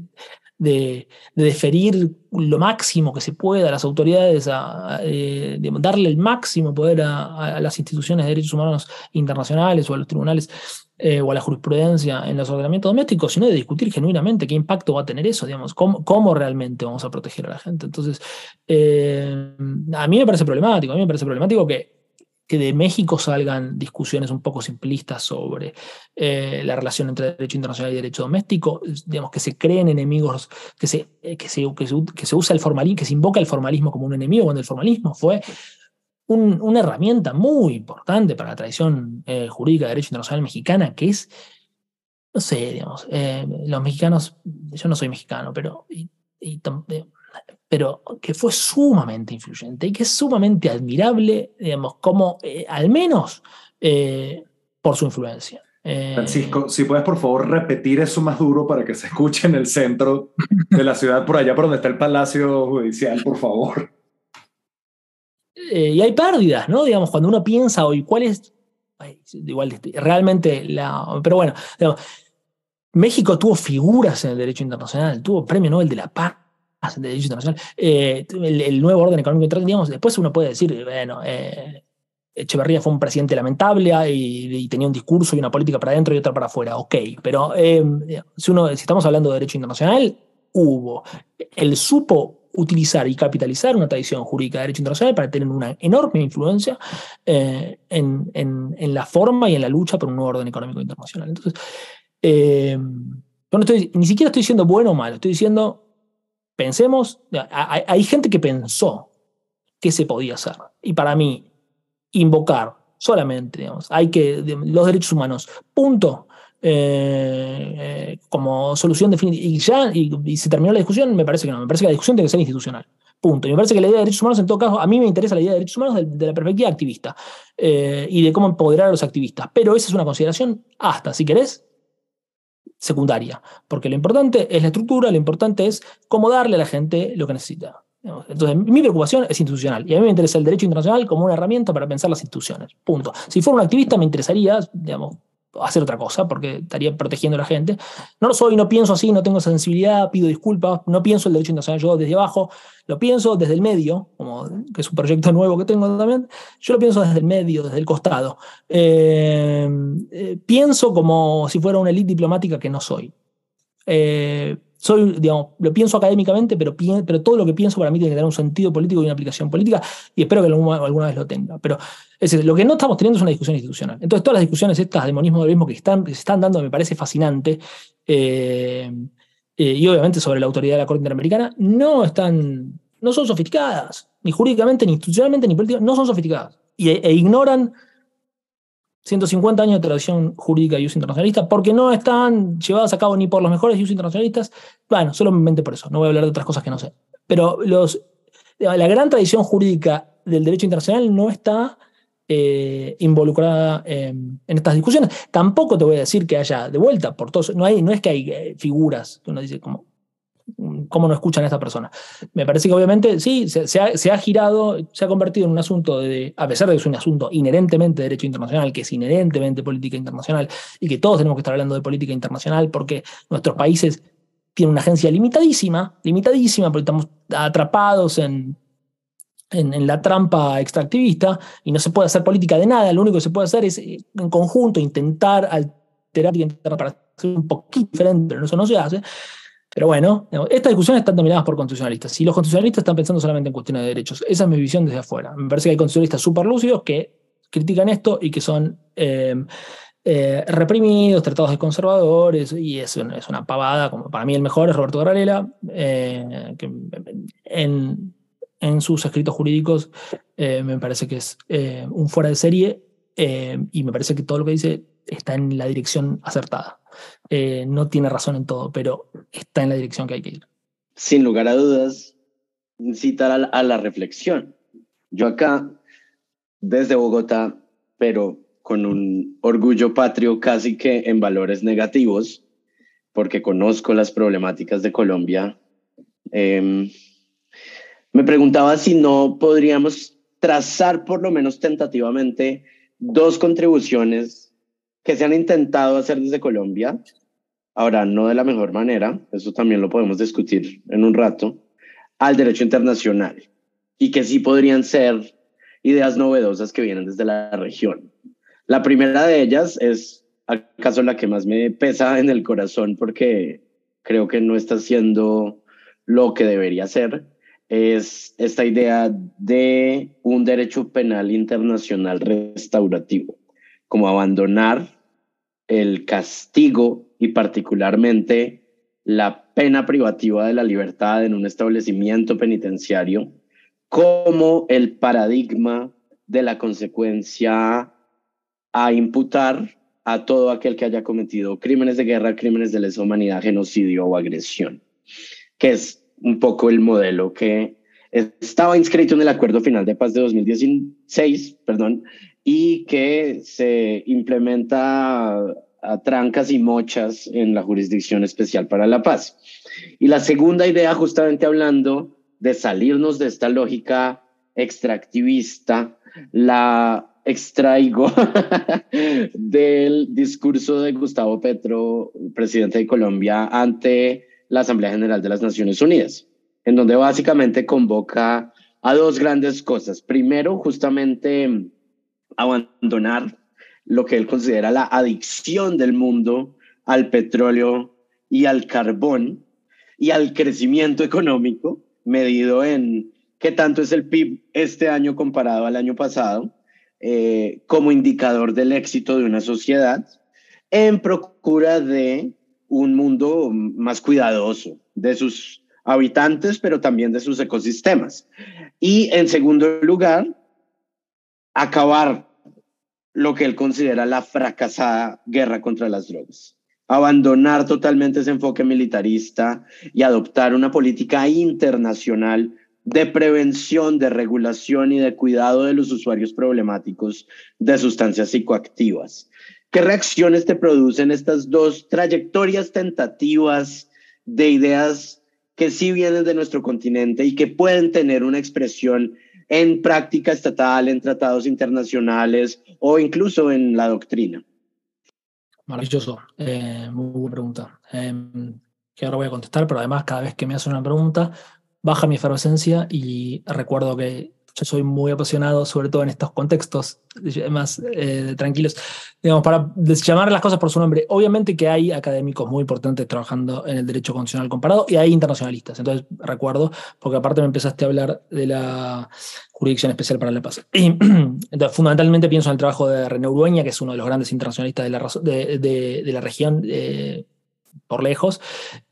de, deferir lo máximo que se pueda a las autoridades, a, eh, darle el máximo poder a, las instituciones de derechos humanos internacionales o a los tribunales eh, o a la jurisprudencia en los ordenamientos domésticos, sino de discutir genuinamente qué impacto va a tener eso, digamos, cómo, cómo realmente vamos a proteger a la gente. Entonces, eh, a mí me parece problemático, a mí me parece problemático que que de México salgan discusiones un poco simplistas sobre eh, la relación entre derecho internacional y derecho doméstico, digamos que se creen enemigos, que se, eh, que se, que se, usa el formalismo, que se invoca el formalismo como un enemigo, cuando el formalismo fue una herramienta muy importante para la tradición eh, jurídica de derecho internacional mexicana, que es, no sé, digamos, los mexicanos, yo no soy mexicano, pero pero que fue sumamente influyente y que es sumamente admirable, digamos, como eh, al menos eh, por su influencia. Eh, Francisco, si puedes por favor repetir eso más duro para que se escuche en el centro de la ciudad, por allá por donde está el Palacio Judicial, por favor. y hay pérdidas, ¿no? Digamos, cuando uno piensa hoy, ¿cuál es? igual, realmente la. Pero bueno, México tuvo figuras en el derecho internacional, tuvo premio Nobel de la Paz de derecho internacional, eh, el, nuevo orden económico, digamos, después uno puede decir, bueno, eh, Echeverría fue un presidente lamentable y, tenía un discurso y una política para adentro y otra para afuera, ok, pero eh, si, estamos hablando de derecho internacional, hubo, él supo utilizar y capitalizar una tradición jurídica de derecho internacional para tener una enorme influencia en, en, en, la forma y en la lucha por un nuevo orden económico internacional. Entonces, yo no estoy, ni siquiera estoy diciendo bueno o malo, estoy diciendo Pensemos, hay, gente que pensó que se podía hacer. Y para mí, invocar solamente, digamos, hay que, los derechos humanos, punto, eh, eh, como solución definitiva. Y ya, y, se terminó la discusión, me parece que no, me parece que la discusión tiene que ser institucional. Punto. Y me parece que la idea de derechos humanos, en todo caso, a mí me interesa la idea de derechos humanos de, la perspectiva activista eh, y de cómo empoderar a los activistas. Pero esa es una consideración hasta, si querés, secundaria, porque lo importante es la estructura, lo importante es cómo darle a la gente lo que necesita. Entonces, mi preocupación es institucional y a mí me interesa el derecho internacional como una herramienta para pensar las instituciones. Punto. Si fuera un activista, me interesaría, digamos, hacer otra cosa, porque estaría protegiendo a la gente. No lo soy, no pienso así, no tengo sensibilidad, pido disculpas, no pienso el derecho internacional yo desde abajo, lo pienso desde el medio, como que es un proyecto nuevo que tengo también, yo lo pienso desde el medio, desde el costado. Eh, eh, pienso como si fuera una élite diplomática que no soy. Eh, soy, digamos, lo pienso académicamente, pero, pero todo lo que pienso para mí tiene que tener un sentido político y una aplicación política, y espero que alguna, vez lo tenga. Pero es lo que no estamos teniendo es una discusión institucional. Entonces, todas las discusiones estas de monismo del mismo que, están, se están dando me parece fascinante, eh, eh, y obviamente sobre la autoridad de la Corte Interamericana, no están, no son sofisticadas, ni jurídicamente, ni institucionalmente, ni políticamente, no son sofisticadas, y, e ignoran 150 años de tradición jurídica y uso internacionalista, porque no están llevadas a cabo ni por los mejores usos internacionalistas. Bueno, solamente por eso, no voy a hablar de otras cosas que no sé. Pero los, la gran tradición jurídica del derecho internacional no está eh, involucrada en estas discusiones. Tampoco te voy a decir que haya de vuelta por todos, no, hay, no es que hay eh, figuras que uno dice como cómo no escuchan a esta persona. Me parece que obviamente sí, se, ha, girado, se ha convertido en un asunto, de, a pesar de que es un asunto inherentemente de derecho internacional, que es inherentemente política internacional, y que todos tenemos que estar hablando de política internacional porque nuestros países tienen una agencia limitadísima, limitadísima, porque estamos atrapados en, en, la trampa extractivista y no se puede hacer política de nada, lo único que se puede hacer es eh, en conjunto intentar alterar y para ser un poquito diferente, pero eso no se hace. Pero bueno, estas discusiones están dominadas por constitucionalistas. Y los constitucionalistas están pensando solamente en cuestiones de derechos. Esa es mi visión desde afuera. Me parece que hay constitucionalistas súper lúcidos que critican esto y que son eh, eh, reprimidos, tratados de conservadores, y es es una pavada. Como para mí el mejor es Roberto Garralera, eh, que en, en, sus escritos jurídicos me parece que es un fuera de serie y me parece que todo lo que dice está en la dirección acertada. Eh, no tiene razón en todo, pero está en la dirección que hay que ir. Sin lugar a dudas, citar a la, reflexión. Yo acá, desde Bogotá, pero con un orgullo patrio casi que en valores negativos, porque conozco las problemáticas de Colombia. Em, me preguntaba si no podríamos trazar por lo menos tentativamente dos contribuciones que se han intentado hacer desde Colombia. Ahora, no de la mejor manera, eso también lo podemos discutir en un rato, al derecho internacional y que sí podrían ser ideas novedosas que vienen desde la región. La primera de ellas es acaso la que más me pesa en el corazón porque creo que no está haciendo lo que debería ser, es esta idea de un derecho penal internacional restaurativo, como abandonar el castigo y particularmente la pena privativa de la libertad en un establecimiento penitenciario como el paradigma de la consecuencia a imputar a todo aquel que haya cometido crímenes de guerra, crímenes de lesa humanidad, genocidio o agresión, que es un poco el modelo que estaba inscrito en el Acuerdo Final de Paz de 2016, perdón, y que se implementa a trancas y mochas en la Jurisdicción Especial para la Paz. Y la segunda idea, justamente hablando de salirnos de esta lógica extractivista, la extraigo del discurso de Gustavo Petro, presidente de Colombia, ante la Asamblea General de las Naciones Unidas, en donde básicamente convoca a dos grandes cosas. Primero, justamente abandonar lo que él considera la adicción del mundo al petróleo y al carbón y al crecimiento económico medido en qué tanto es el PIB este año comparado al año pasado eh, como indicador del éxito de una sociedad en procura de un mundo más cuidadoso de sus habitantes, pero también de sus ecosistemas. Y en segundo lugar, acabar lo que él considera la fracasada guerra contra las drogas. Abandonar totalmente ese enfoque militarista y adoptar una política internacional de prevención, de regulación y de cuidado de los usuarios problemáticos de sustancias psicoactivas. ¿Qué reacciones te producen estas dos trayectorias tentativas de ideas que sí vienen de nuestro continente y que pueden tener una expresión en práctica estatal, en tratados internacionales o incluso en la doctrina? Maravilloso, eh, muy buena pregunta. Em, que ahora voy a contestar, pero además cada vez que me hacen una pregunta, baja mi efervescencia y recuerdo que yo soy muy apasionado, sobre todo en estos contextos más eh, tranquilos, digamos, para llamar las cosas por su nombre. Obviamente que hay académicos muy importantes trabajando en el derecho constitucional comparado y hay internacionalistas. Entonces, recuerdo, porque aparte me empezaste a hablar de la Jurisdicción Especial para la Paz. Entonces, fundamentalmente pienso en el trabajo de René Urueña, que es uno de los grandes internacionalistas de la, de, la región eh, por lejos.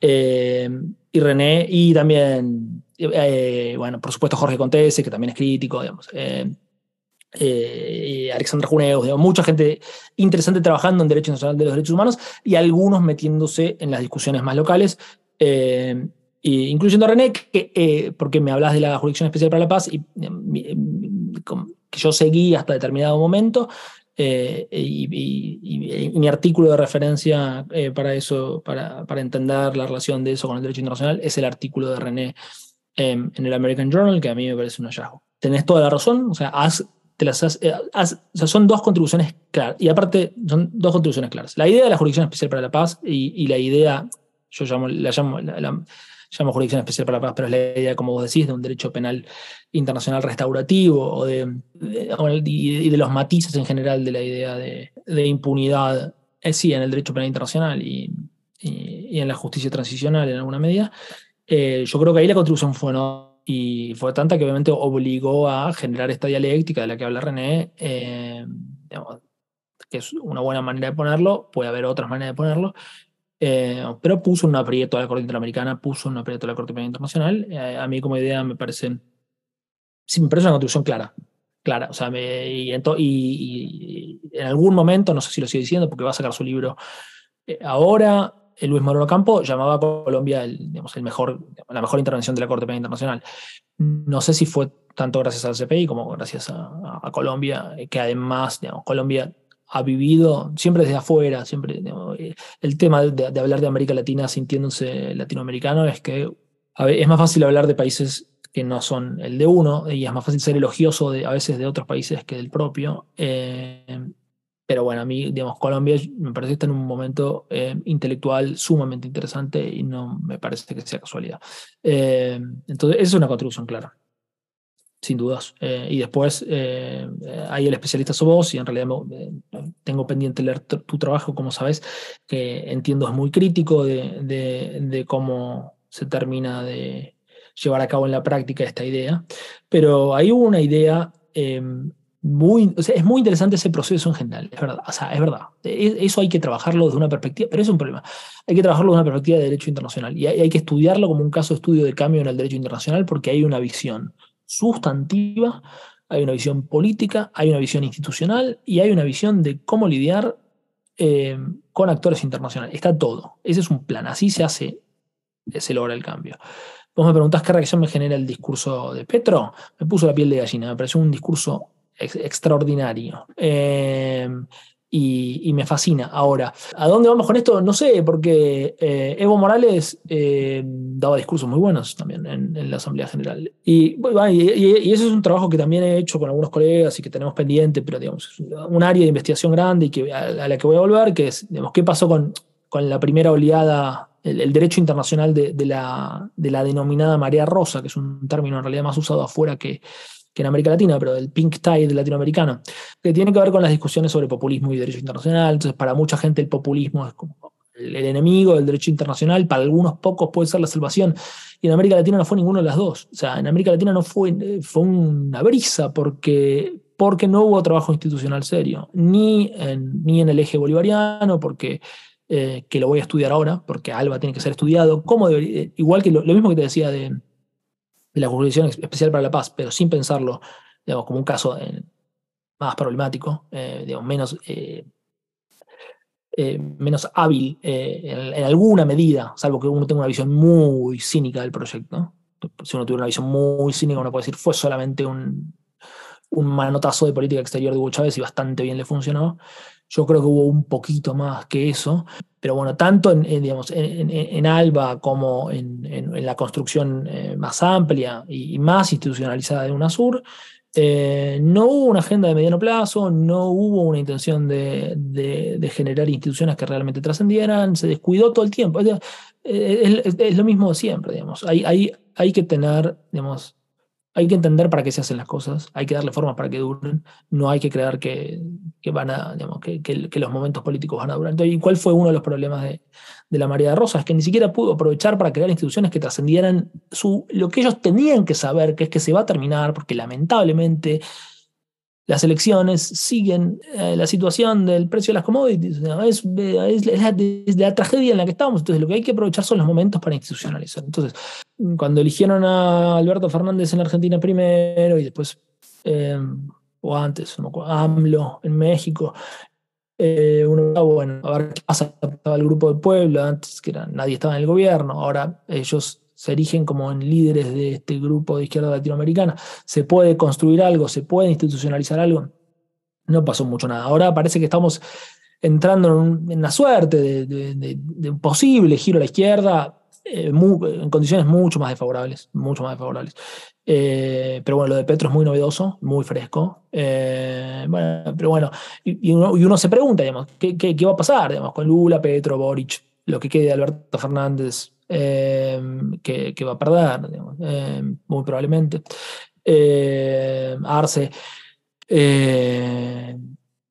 Eh, y René, y también, eh, bueno, por supuesto Jorge Contese, que también es crítico, digamos. Eh, eh, Alexandra Juneos, mucha gente interesante trabajando en Derecho Nacional de los Derechos Humanos y algunos metiéndose en las discusiones más locales, incluyendo a René, que, porque me hablas de la Jurisdicción Especial para la Paz y que yo seguí hasta determinado momento, y, mi artículo de referencia para eso, para, entender la relación de eso con el derecho internacional, es el artículo de René em, en el American Journal, que a mí me parece un hallazgo. Tenés toda la razón, o sea, te las eh, son dos contribuciones claras, y aparte son dos contribuciones claras. La idea de la Jurisdicción Especial para la Paz y, la idea, yo llamo, la llamo la, llamo jurisdicción especial para la paz, pero es la idea, como vos decís, de un derecho penal internacional restaurativo o de, y de los matices en general de la idea de, impunidad, eh, sí, en el derecho penal internacional y, y, en la justicia transicional en alguna medida. Eh, yo creo que ahí la contribución fue no y fue tanta que obviamente obligó a generar esta dialéctica de la que habla René, eh, que es una buena manera de ponerlo, puede haber otras maneras de ponerlo, eh, pero puso un aprieto a la Corte Interamericana, puso un aprieto a la Corte Penal Internacional. Eh, a mí como idea me parece, sí, me parece una contribución clara, clara. O sea, y, en algún momento, no sé si lo sigue diciendo porque va a sacar su libro eh, ahora, Luis Moreno Campo llamaba a Colombia el, mejor, la mejor intervención de la Corte Penal Internacional. No sé si fue tanto gracias al CPI como gracias a, Colombia, que además, digamos, Colombia ha vivido siempre desde afuera, siempre el tema de, hablar de América Latina sintiéndose latinoamericano es que es más fácil hablar de países que no son el de uno y es más fácil ser elogioso a veces de otros países que del propio. Eh, pero bueno, a mí, digamos, Colombia me parece que está en un momento eh, intelectual sumamente interesante y no me parece que sea casualidad. Eh, entonces, esa es una contribución clara, sin dudas. Eh, y después, ahí el especialista sos vos y en realidad tengo pendiente leer tu trabajo, como sabes, que entiendo es muy crítico de, de, de cómo se termina de llevar a cabo en la práctica esta idea. Pero ahí hubo una idea muy, es muy interesante ese proceso en general, es verdad, o sea, es verdad. Eso hay que trabajarlo desde una perspectiva, pero es un problema. Hay que trabajarlo desde una perspectiva de derecho internacional y hay, que estudiarlo como un caso de estudio de cambio en el derecho internacional porque hay una visión sustantiva, hay una visión política, hay una visión institucional y hay una visión de cómo lidiar eh, con actores internacionales. Está todo. Ese es un plan. Así se hace, se logra el cambio. Vos me preguntás qué reacción me genera el discurso de Petro. Me puso la piel de gallina. Me pareció un discurso extraordinario. Eh, y, me fascina. Ahora, ¿a dónde vamos con esto? No sé, porque eh, Evo Morales eh, daba discursos muy buenos también en, la Asamblea General. Y, y, eso es un trabajo que también he hecho con algunos colegas y que tenemos pendiente, pero digamos, un área de investigación grande y que, a, la que voy a volver, que es, digamos, ¿qué pasó con, con la primera oleada el, derecho internacional de, de, la, de la denominada marea rosa, que es un término en realidad más usado afuera que, que en América Latina, pero del pink tide latinoamericano, que tiene que ver con las discusiones sobre populismo y derecho internacional. Entonces, para mucha gente el populismo es como el, enemigo del derecho internacional, para algunos pocos puede ser la salvación. Y en América Latina no fue ninguno de las dos. O sea, en América Latina no fue, fue una brisa porque, porque no hubo trabajo institucional serio, ni en, ni en el eje bolivariano, porque eh, que lo voy a estudiar ahora, porque ALBA tiene que ser estudiado, como igual que lo, mismo que te decía de, de la Jurisdicción Especial para la Paz, pero sin pensarlo como un caso eh, más problemático, eh, menos, eh, menos hábil en, alguna medida, salvo que uno tenga una visión muy cínica del proyecto. Si uno tuviera una visión muy cínica, uno puede decir, fue solamente un, un manotazo de política exterior de Hugo Chávez y bastante bien le funcionó. Yo creo que hubo un poquito más que eso, pero bueno, tanto en, digamos, en, ALBA como en, la construcción eh, más amplia y, más institucionalizada de UNASUR, eh, no hubo una agenda de mediano plazo, no hubo una intención de, generar instituciones que realmente trascendieran, se descuidó todo el tiempo. Es, es, lo mismo de siempre, digamos. Hay, hay, hay que tener, digamos, hay que entender para qué se hacen las cosas, hay que darle forma para que duren, no hay que creer que, van a, digamos, que, que, los momentos políticos van a durar. Entonces, ¿y cuál fue uno de los problemas de, de la María de Rosas? Que ni siquiera pudo aprovechar para crear instituciones que trascendieran su, lo que ellos tenían que saber, que es que se va a terminar, porque lamentablemente las elecciones siguen eh, la situación del precio de las commodities. Es, es, la, tragedia en la que estamos. Entonces, lo que hay que aprovechar son los momentos para institucionalizar. Entonces, cuando eligieron a Alberto Fernández en Argentina primero y después, eh, o antes, no AMLO en México, eh, uno, bueno, a ver qué pasa, estaba el grupo de pueblo, antes que era, nadie estaba en el gobierno, ahora ellos se erigen como en líderes de este grupo de izquierda latinoamericana, se puede construir algo, se puede institucionalizar algo. No pasó mucho nada. Ahora parece que estamos entrando en, una suerte de, un posible giro a la izquierda eh, en condiciones mucho más desfavorables, mucho más desfavorables. Eh, pero bueno, lo de Petro es muy novedoso, muy fresco. Eh, pero bueno, y, uno, se pregunta, digamos, ¿qué, ¿qué, qué, va a pasar digamos, con Lula, Petro, Boric, lo que quede de Alberto Fernández, eh, que, va a perder, eh, muy probablemente. Eh, Arce.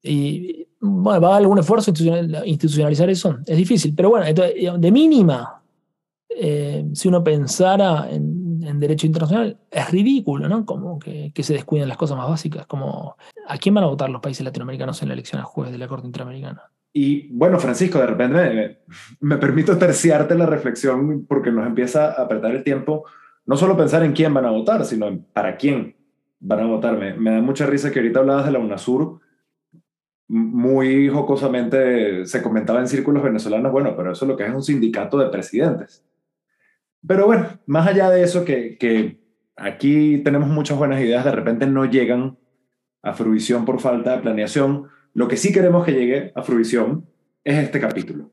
y bueno, ¿va a algún esfuerzo institucionalizar eso? Es difícil, pero bueno, de mínima, si uno pensara en, derecho internacional, es ridículo, ¿no? Como que, se descuiden las cosas más básicas, como ¿a quién van a votar los países latinoamericanos en la elección a jueves de la Corte Interamericana? Y bueno, Francisco, de repente me, permito terciarte la reflexión porque nos empieza a apretar el tiempo, no solo pensar en quién van a votar, sino en para quién van a votar. Me, da mucha risa que ahorita hablabas de la UNASUR, muy jocosamente se comentaba en círculos venezolanos, bueno, pero eso es lo que es un sindicato de presidentes. Pero bueno, más allá de eso, que, que aquí tenemos muchas buenas ideas, de repente no llegan a fruición por falta de planeación Lo que sí queremos que llegue a fruición es este capítulo.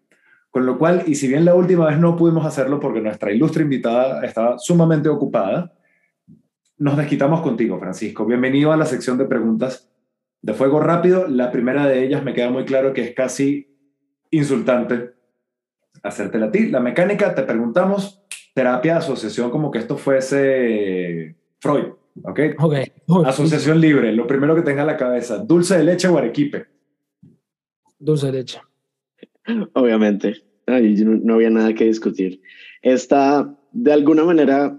Con lo cual, y si bien la última vez no pudimos hacerlo porque nuestra ilustre invitada estaba sumamente ocupada, nos desquitamos contigo, Francisco. Bienvenido a la sección de preguntas de fuego rápido. La primera de ellas me queda muy claro que es casi insultante hacértela a ti. La mecánica, te preguntamos, terapia, asociación, como que esto fuese Freud, ¿ok? Ok. Asociación libre, lo primero que tenga en la cabeza, dulce de leche o arequipe. Dulce de. Obviamente, no, había nada que discutir. Esta, de alguna manera,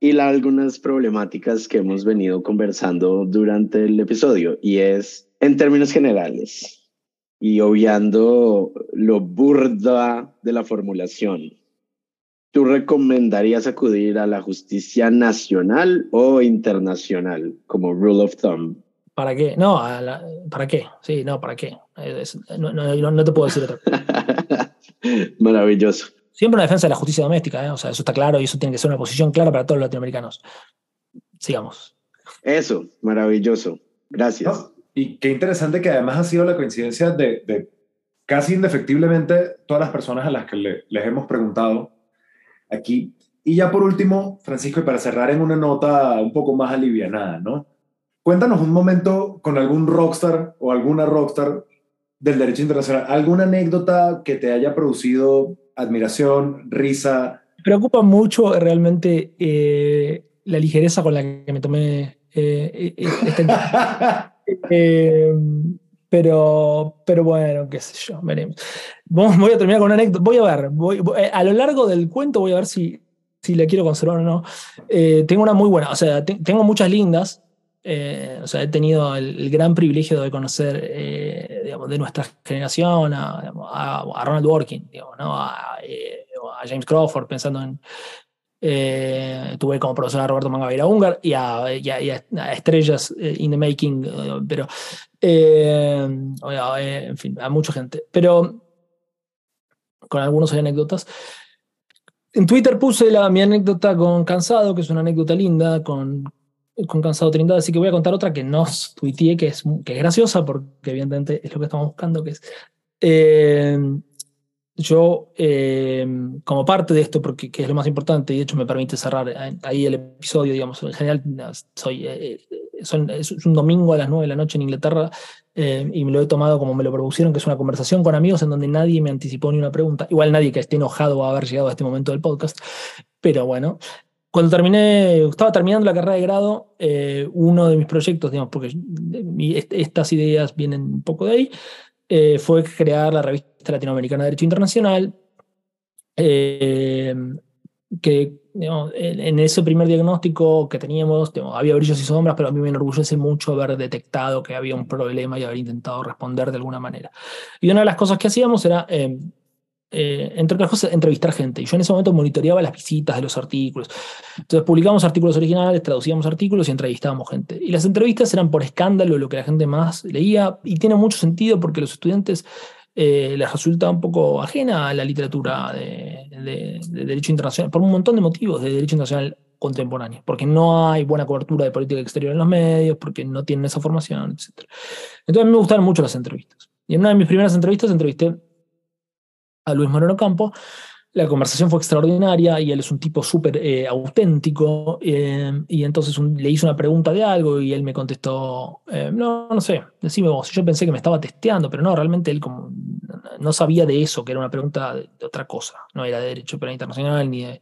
y algunas problemáticas que hemos venido conversando durante el episodio, y es, en términos generales, y obviando lo burda de la formulación, ¿tú recomendarías acudir a la justicia nacional o internacional como rule of thumb? ¿Para qué? No, ¿para qué? Sí, no, ¿para qué? no, no, te puedo decir otra cosa. Maravilloso. Siempre una defensa de la justicia doméstica, ¿eh? o sea, eso está claro y eso tiene que ser una posición clara para todos los latinoamericanos. Sigamos. Eso, maravilloso. Gracias. Y qué interesante que además ha sido la coincidencia de, casi indefectiblemente todas las personas a las que les hemos preguntado aquí. Y ya por último, Francisco, y para cerrar en una nota un poco más alivianada, ¿no? Cuéntanos un momento con algún rockstar o alguna rockstar del derecho internacional, alguna anécdota que te haya producido admiración, risa. Me preocupa mucho realmente eh, la ligereza con la que me tomé eh, eh, esta Eh, pero, pero bueno, qué sé yo, veremos. Voy a terminar con una anécdota. Voy a ver, eh, a lo largo del cuento voy a ver si, si la quiero conservar o no. Eh, tengo una muy buena, o sea, tengo muchas lindas. O sea, he tenido el, gran privilegio de conocer, digamos, de nuestra generación a, Ronald Working, ¿no? a, a James Crawford, pensando en, eh, tuve como profesor a Roberto Mangabeira Ungar y a, estrellas eh, in the making, eh, pero en fin, a mucha gente. Pero con algunos anécdotas. En Twitter puse la, mi anécdota con Cansado, que es una anécdota linda, con, con Cansado Trindade, así que voy a contar otra que no tuiteé, que es, que es graciosa, porque evidentemente es lo que estamos buscando, que es yo, eh, como parte de esto, porque que es lo más importante, y de hecho me permite cerrar ahí el episodio, digamos, en general soy, eh, son, es un domingo a las 9 de la noche en Inglaterra eh, y me lo he tomado como me lo propusieron, que es una conversación con amigos en donde nadie me anticipó ni una pregunta, igual nadie que esté enojado a haber llegado a este momento del podcast, pero bueno. Cuando terminé, estaba terminando la carrera de grado, uno de mis proyectos, digamos, porque estas ideas vienen un poco de ahí, fue crear la revista Latinoamericana de Derecho Internacional, eh, que en, ese primer diagnóstico que teníamos había brillos y sombras, pero a mí me enorgullece mucho haber detectado que había un problema y haber intentado responder de alguna manera. Y una de las cosas que hacíamos era eh, entre otras cosas, entrevistar gente. Y yo en ese momento monitoreaba las visitas de los artículos. Entonces publicamos artículos originales, traducíamos artículos y entrevistábamos gente. Y las entrevistas eran por escándalo, lo que la gente más leía, y tiene mucho sentido porque los estudiantes eh, les resulta un poco ajena a la literatura de, derecho internacional, por un montón de motivos de derecho internacional contemporáneo, porque no hay buena cobertura de política exterior en los medios, porque no tienen esa formación, etc. Entonces a mí me gustaron mucho las entrevistas. Y en una de mis primeras entrevistas entrevisté a Luis Moreno Campo, la conversación fue extraordinaria y él es un tipo súper eh, auténtico. Eh, y entonces le hice una pregunta de algo y él me contestó: eh, No, no sé, decime vos. Yo pensé que me estaba testeando, pero no, realmente él como no sabía de eso, que era una pregunta de, otra cosa. No era de derecho penal internacional ni de.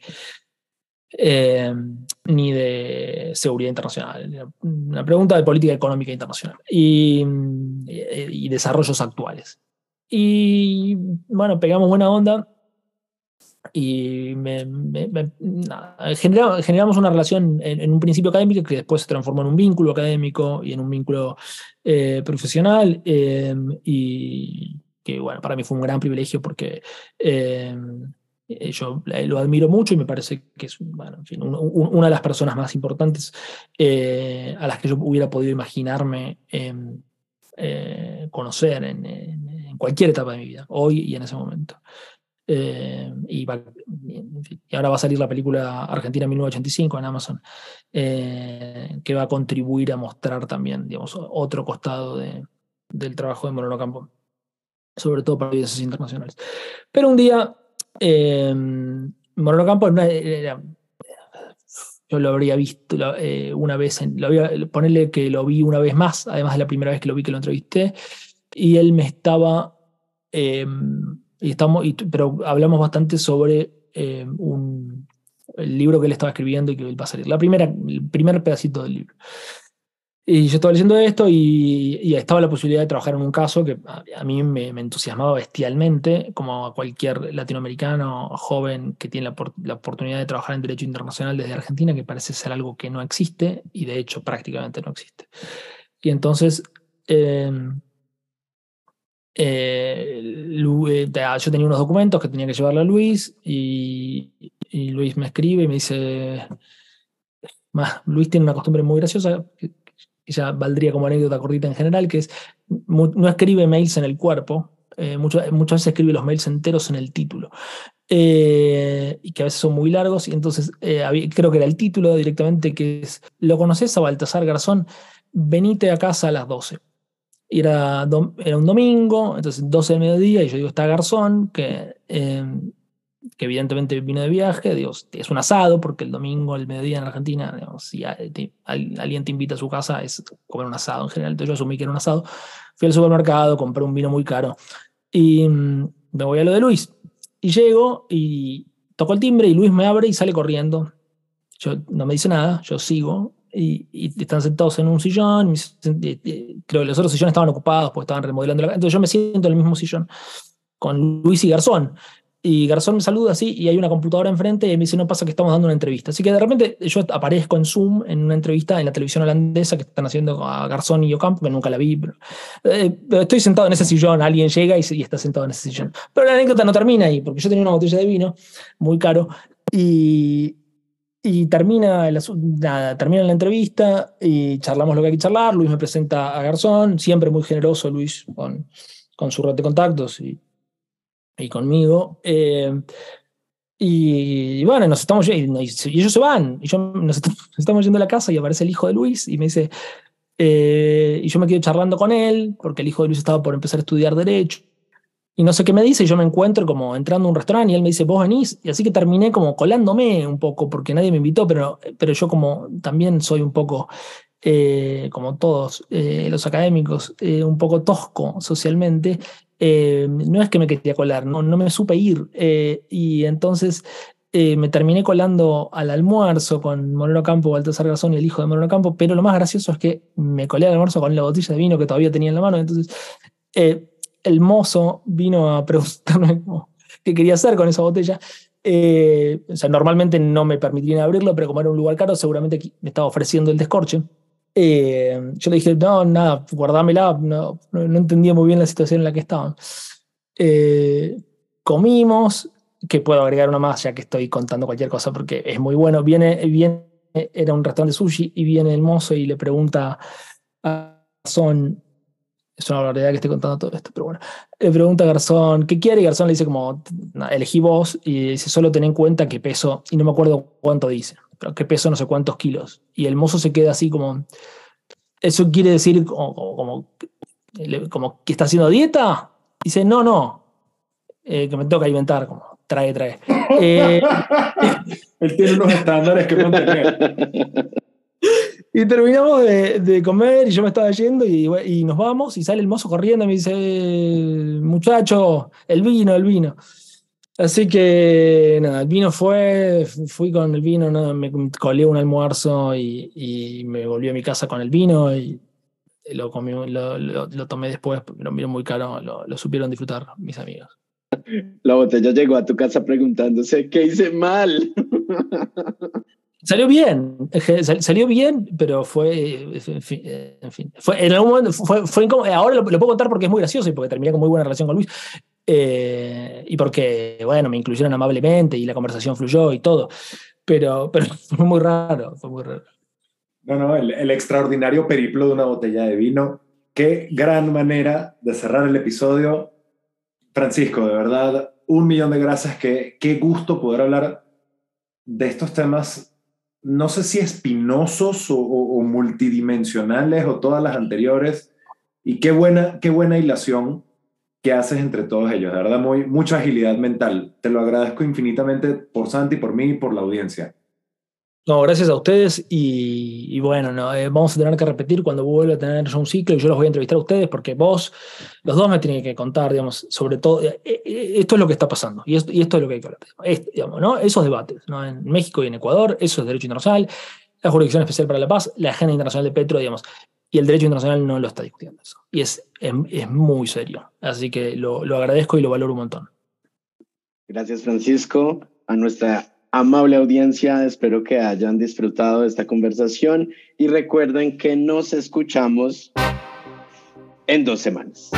ni de seguridad internacional, una pregunta de política económica internacional y, y desarrollos actuales. Y bueno, pegamos buena onda y generamos, una relación en, un principio académico que después se transformó en un vínculo académico y en un vínculo eh, profesional em, y que bueno, para mí fue un gran privilegio porque em, eh, yo lo admiro mucho y me parece que es bueno, una de las personas más importantes eh, a las que yo hubiera podido imaginarme em, conocer en, en cualquier etapa de mi vida, hoy y en ese momento. Eh, y, ahora va a salir la película Argentina 1985 en Amazon, eh, que va a contribuir a mostrar también, digamos, otro costado de, del trabajo de Moreno Campo, sobre todo para audiencias internacionales. Pero un día, eh, Moreno Campo yo lo habría visto eh, una vez, en, ponerle que lo vi una vez más, además de la primera vez que lo vi que lo entrevisté, y él me estaba, em, y estamos, pero hablamos bastante sobre em, un, el libro que él estaba escribiendo y que él va a salir, la primera, el primer pedacito del libro. Y yo estaba leyendo esto y, estaba la posibilidad de trabajar en un caso que a, mí me, entusiasmaba bestialmente, como a cualquier latinoamericano joven que tiene la, oportunidad de trabajar en derecho internacional desde Argentina, que parece ser algo que no existe y de hecho prácticamente no existe. Y entonces, eh, eh, yo tenía unos documentos que tenía que llevarle a Luis y, Luis me escribe y me dice, Luis tiene una costumbre muy graciosa ya valdría como anécdota cortita en general, que es, no escribe mails en el cuerpo, eh, muchas, muchas veces escribe los mails enteros en el título. Eh, y que a veces son muy largos, y entonces eh, creo que era el título directamente, que es, ¿lo conoces a Baltasar Garzón? Venite a casa a las 12. Era, era un domingo, entonces 12 del mediodía, y yo digo, está Garzón, que que evidentemente vino de viaje, Dios, es un asado, porque el domingo, el mediodía en Argentina, digamos, si alguien te invita a su casa, es comer un asado en general. Entonces yo asumí que era un asado. Fui al supermercado, compré un vino muy caro y mm, me voy a lo de Luis. Y llego y toco el timbre y Luis me abre y sale corriendo. Yo no me dice nada, yo sigo y, están sentados en un sillón. creo que los otros sillones estaban ocupados porque estaban remodelando la Entonces yo me siento en el mismo sillón con Luis y Garzón. Y Garzón me saluda así y hay una computadora enfrente y me dice, no pasa que estamos dando una entrevista. Así que de repente yo aparezco en Zoom en una entrevista en la televisión holandesa que están haciendo a Garzón y Ocampo, que nunca la vi. Pero, eh, estoy sentado en ese sillón, alguien llega y, y, está sentado en ese sillón. Pero la anécdota no termina ahí, porque yo tenía una botella de vino muy caro y, y termina, nada, termina la entrevista y charlamos lo que hay que charlar. Luis me presenta a Garzón, siempre muy generoso Luis con, con su red de contactos y y conmigo. Eh, y, bueno, nos estamos y, ellos se van. Y yo, nos, estamos yendo a la casa y aparece el hijo de Luis y me dice. Eh, y yo me quedo charlando con él, porque el hijo de Luis estaba por empezar a estudiar Derecho. Y no sé qué me dice, y yo me encuentro como entrando a un restaurante y él me dice, vos venís. Y así que terminé como colándome un poco, porque nadie me invitó, pero, pero yo como también soy un poco, eh, como todos los académicos, un poco tosco socialmente, eh, no es que me quería colar, no, no me supe ir. Eh, y entonces eh, me terminé colando al almuerzo con Moreno Campo, Baltasar Garzón y el hijo de Moreno Campo, pero lo más gracioso es que me colé al almuerzo con la botella de vino que todavía tenía en la mano. Entonces el mozo vino a preguntarme qué quería hacer con esa botella. o sea, normalmente no me permitirían abrirlo, pero como era un lugar caro, seguramente me estaba ofreciendo el descorche. Eh, yo le dije, no, nada, guardámela, no, no, entendía muy bien la situación en la que estaban. Eh, comimos, que puedo agregar una más ya que estoy contando cualquier cosa porque es muy bueno. Viene, viene era un restaurante sushi y viene el mozo y le pregunta a Garzón, es una barbaridad que esté contando todo esto, pero bueno, le pregunta a Garzón, ¿qué quiere? Y Garzón le dice como, elegí vos y dice, solo ten en cuenta que peso, y no me acuerdo cuánto dice pero que peso no sé cuántos kilos. Y el mozo se queda así como, ¿eso quiere decir como, como, que está haciendo dieta? Dice, no, no, eh, que me toca inventar, como, trae, trae. Eh, Él tiene unos estándares que mantener. Y terminamos de, de, comer y yo me estaba yendo y, y, nos vamos y sale el mozo corriendo y me dice, muchacho, el vino, el vino. Así que nada, el vino fue, fui con el vino, me colé un almuerzo y, me volví a mi casa con el vino y lo, comí, lo, tomé después, lo vino muy caro, lo, supieron disfrutar mis amigos. La botella llegó a tu casa preguntándose, ¿qué hice mal? Salió bien, salió bien, pero fue, en fin, fue, en algún momento fue, fue Ahora lo, lo, puedo contar porque es muy gracioso y porque terminé con muy buena relación con Luis. Eh, y porque, bueno, me incluyeron amablemente y la conversación fluyó y todo. Pero, pero fue muy raro, fue muy raro. No, no, el, extraordinario periplo de una botella de vino. Qué gran manera de cerrar el episodio. Francisco, de verdad, un millón de gracias. Qué, qué gusto poder hablar de estos temas, no sé si espinosos o multidimensionales o todas las anteriores Y qué buena, qué buena hilación que haces entre todos ellos. De verdad, muy, mucha agilidad mental. Te lo agradezco infinitamente por Santi, por mí y por la audiencia. No, gracias a ustedes y, bueno, no, eh, vamos a tener que repetir cuando vuelva a tener un ciclo y yo los voy a entrevistar a ustedes porque vos, los dos me tienen que contar, digamos, sobre todo, eh, eh, esto es lo que está pasando y esto, es lo que hay que hablar. digamos, ¿no? Esos debates, ¿no? En México y en Ecuador, eso es derecho internacional, la Jurisdicción Especial para la Paz, la Agenda Internacional de Petro, digamos, y el derecho internacional no lo está discutiendo eso. Y es, es, muy serio. Así que lo, lo agradezco y lo valoro un montón. Gracias, Francisco. A nuestra amable audiencia, espero que hayan disfrutado de esta conversación y recuerden que nos escuchamos en dos semanas.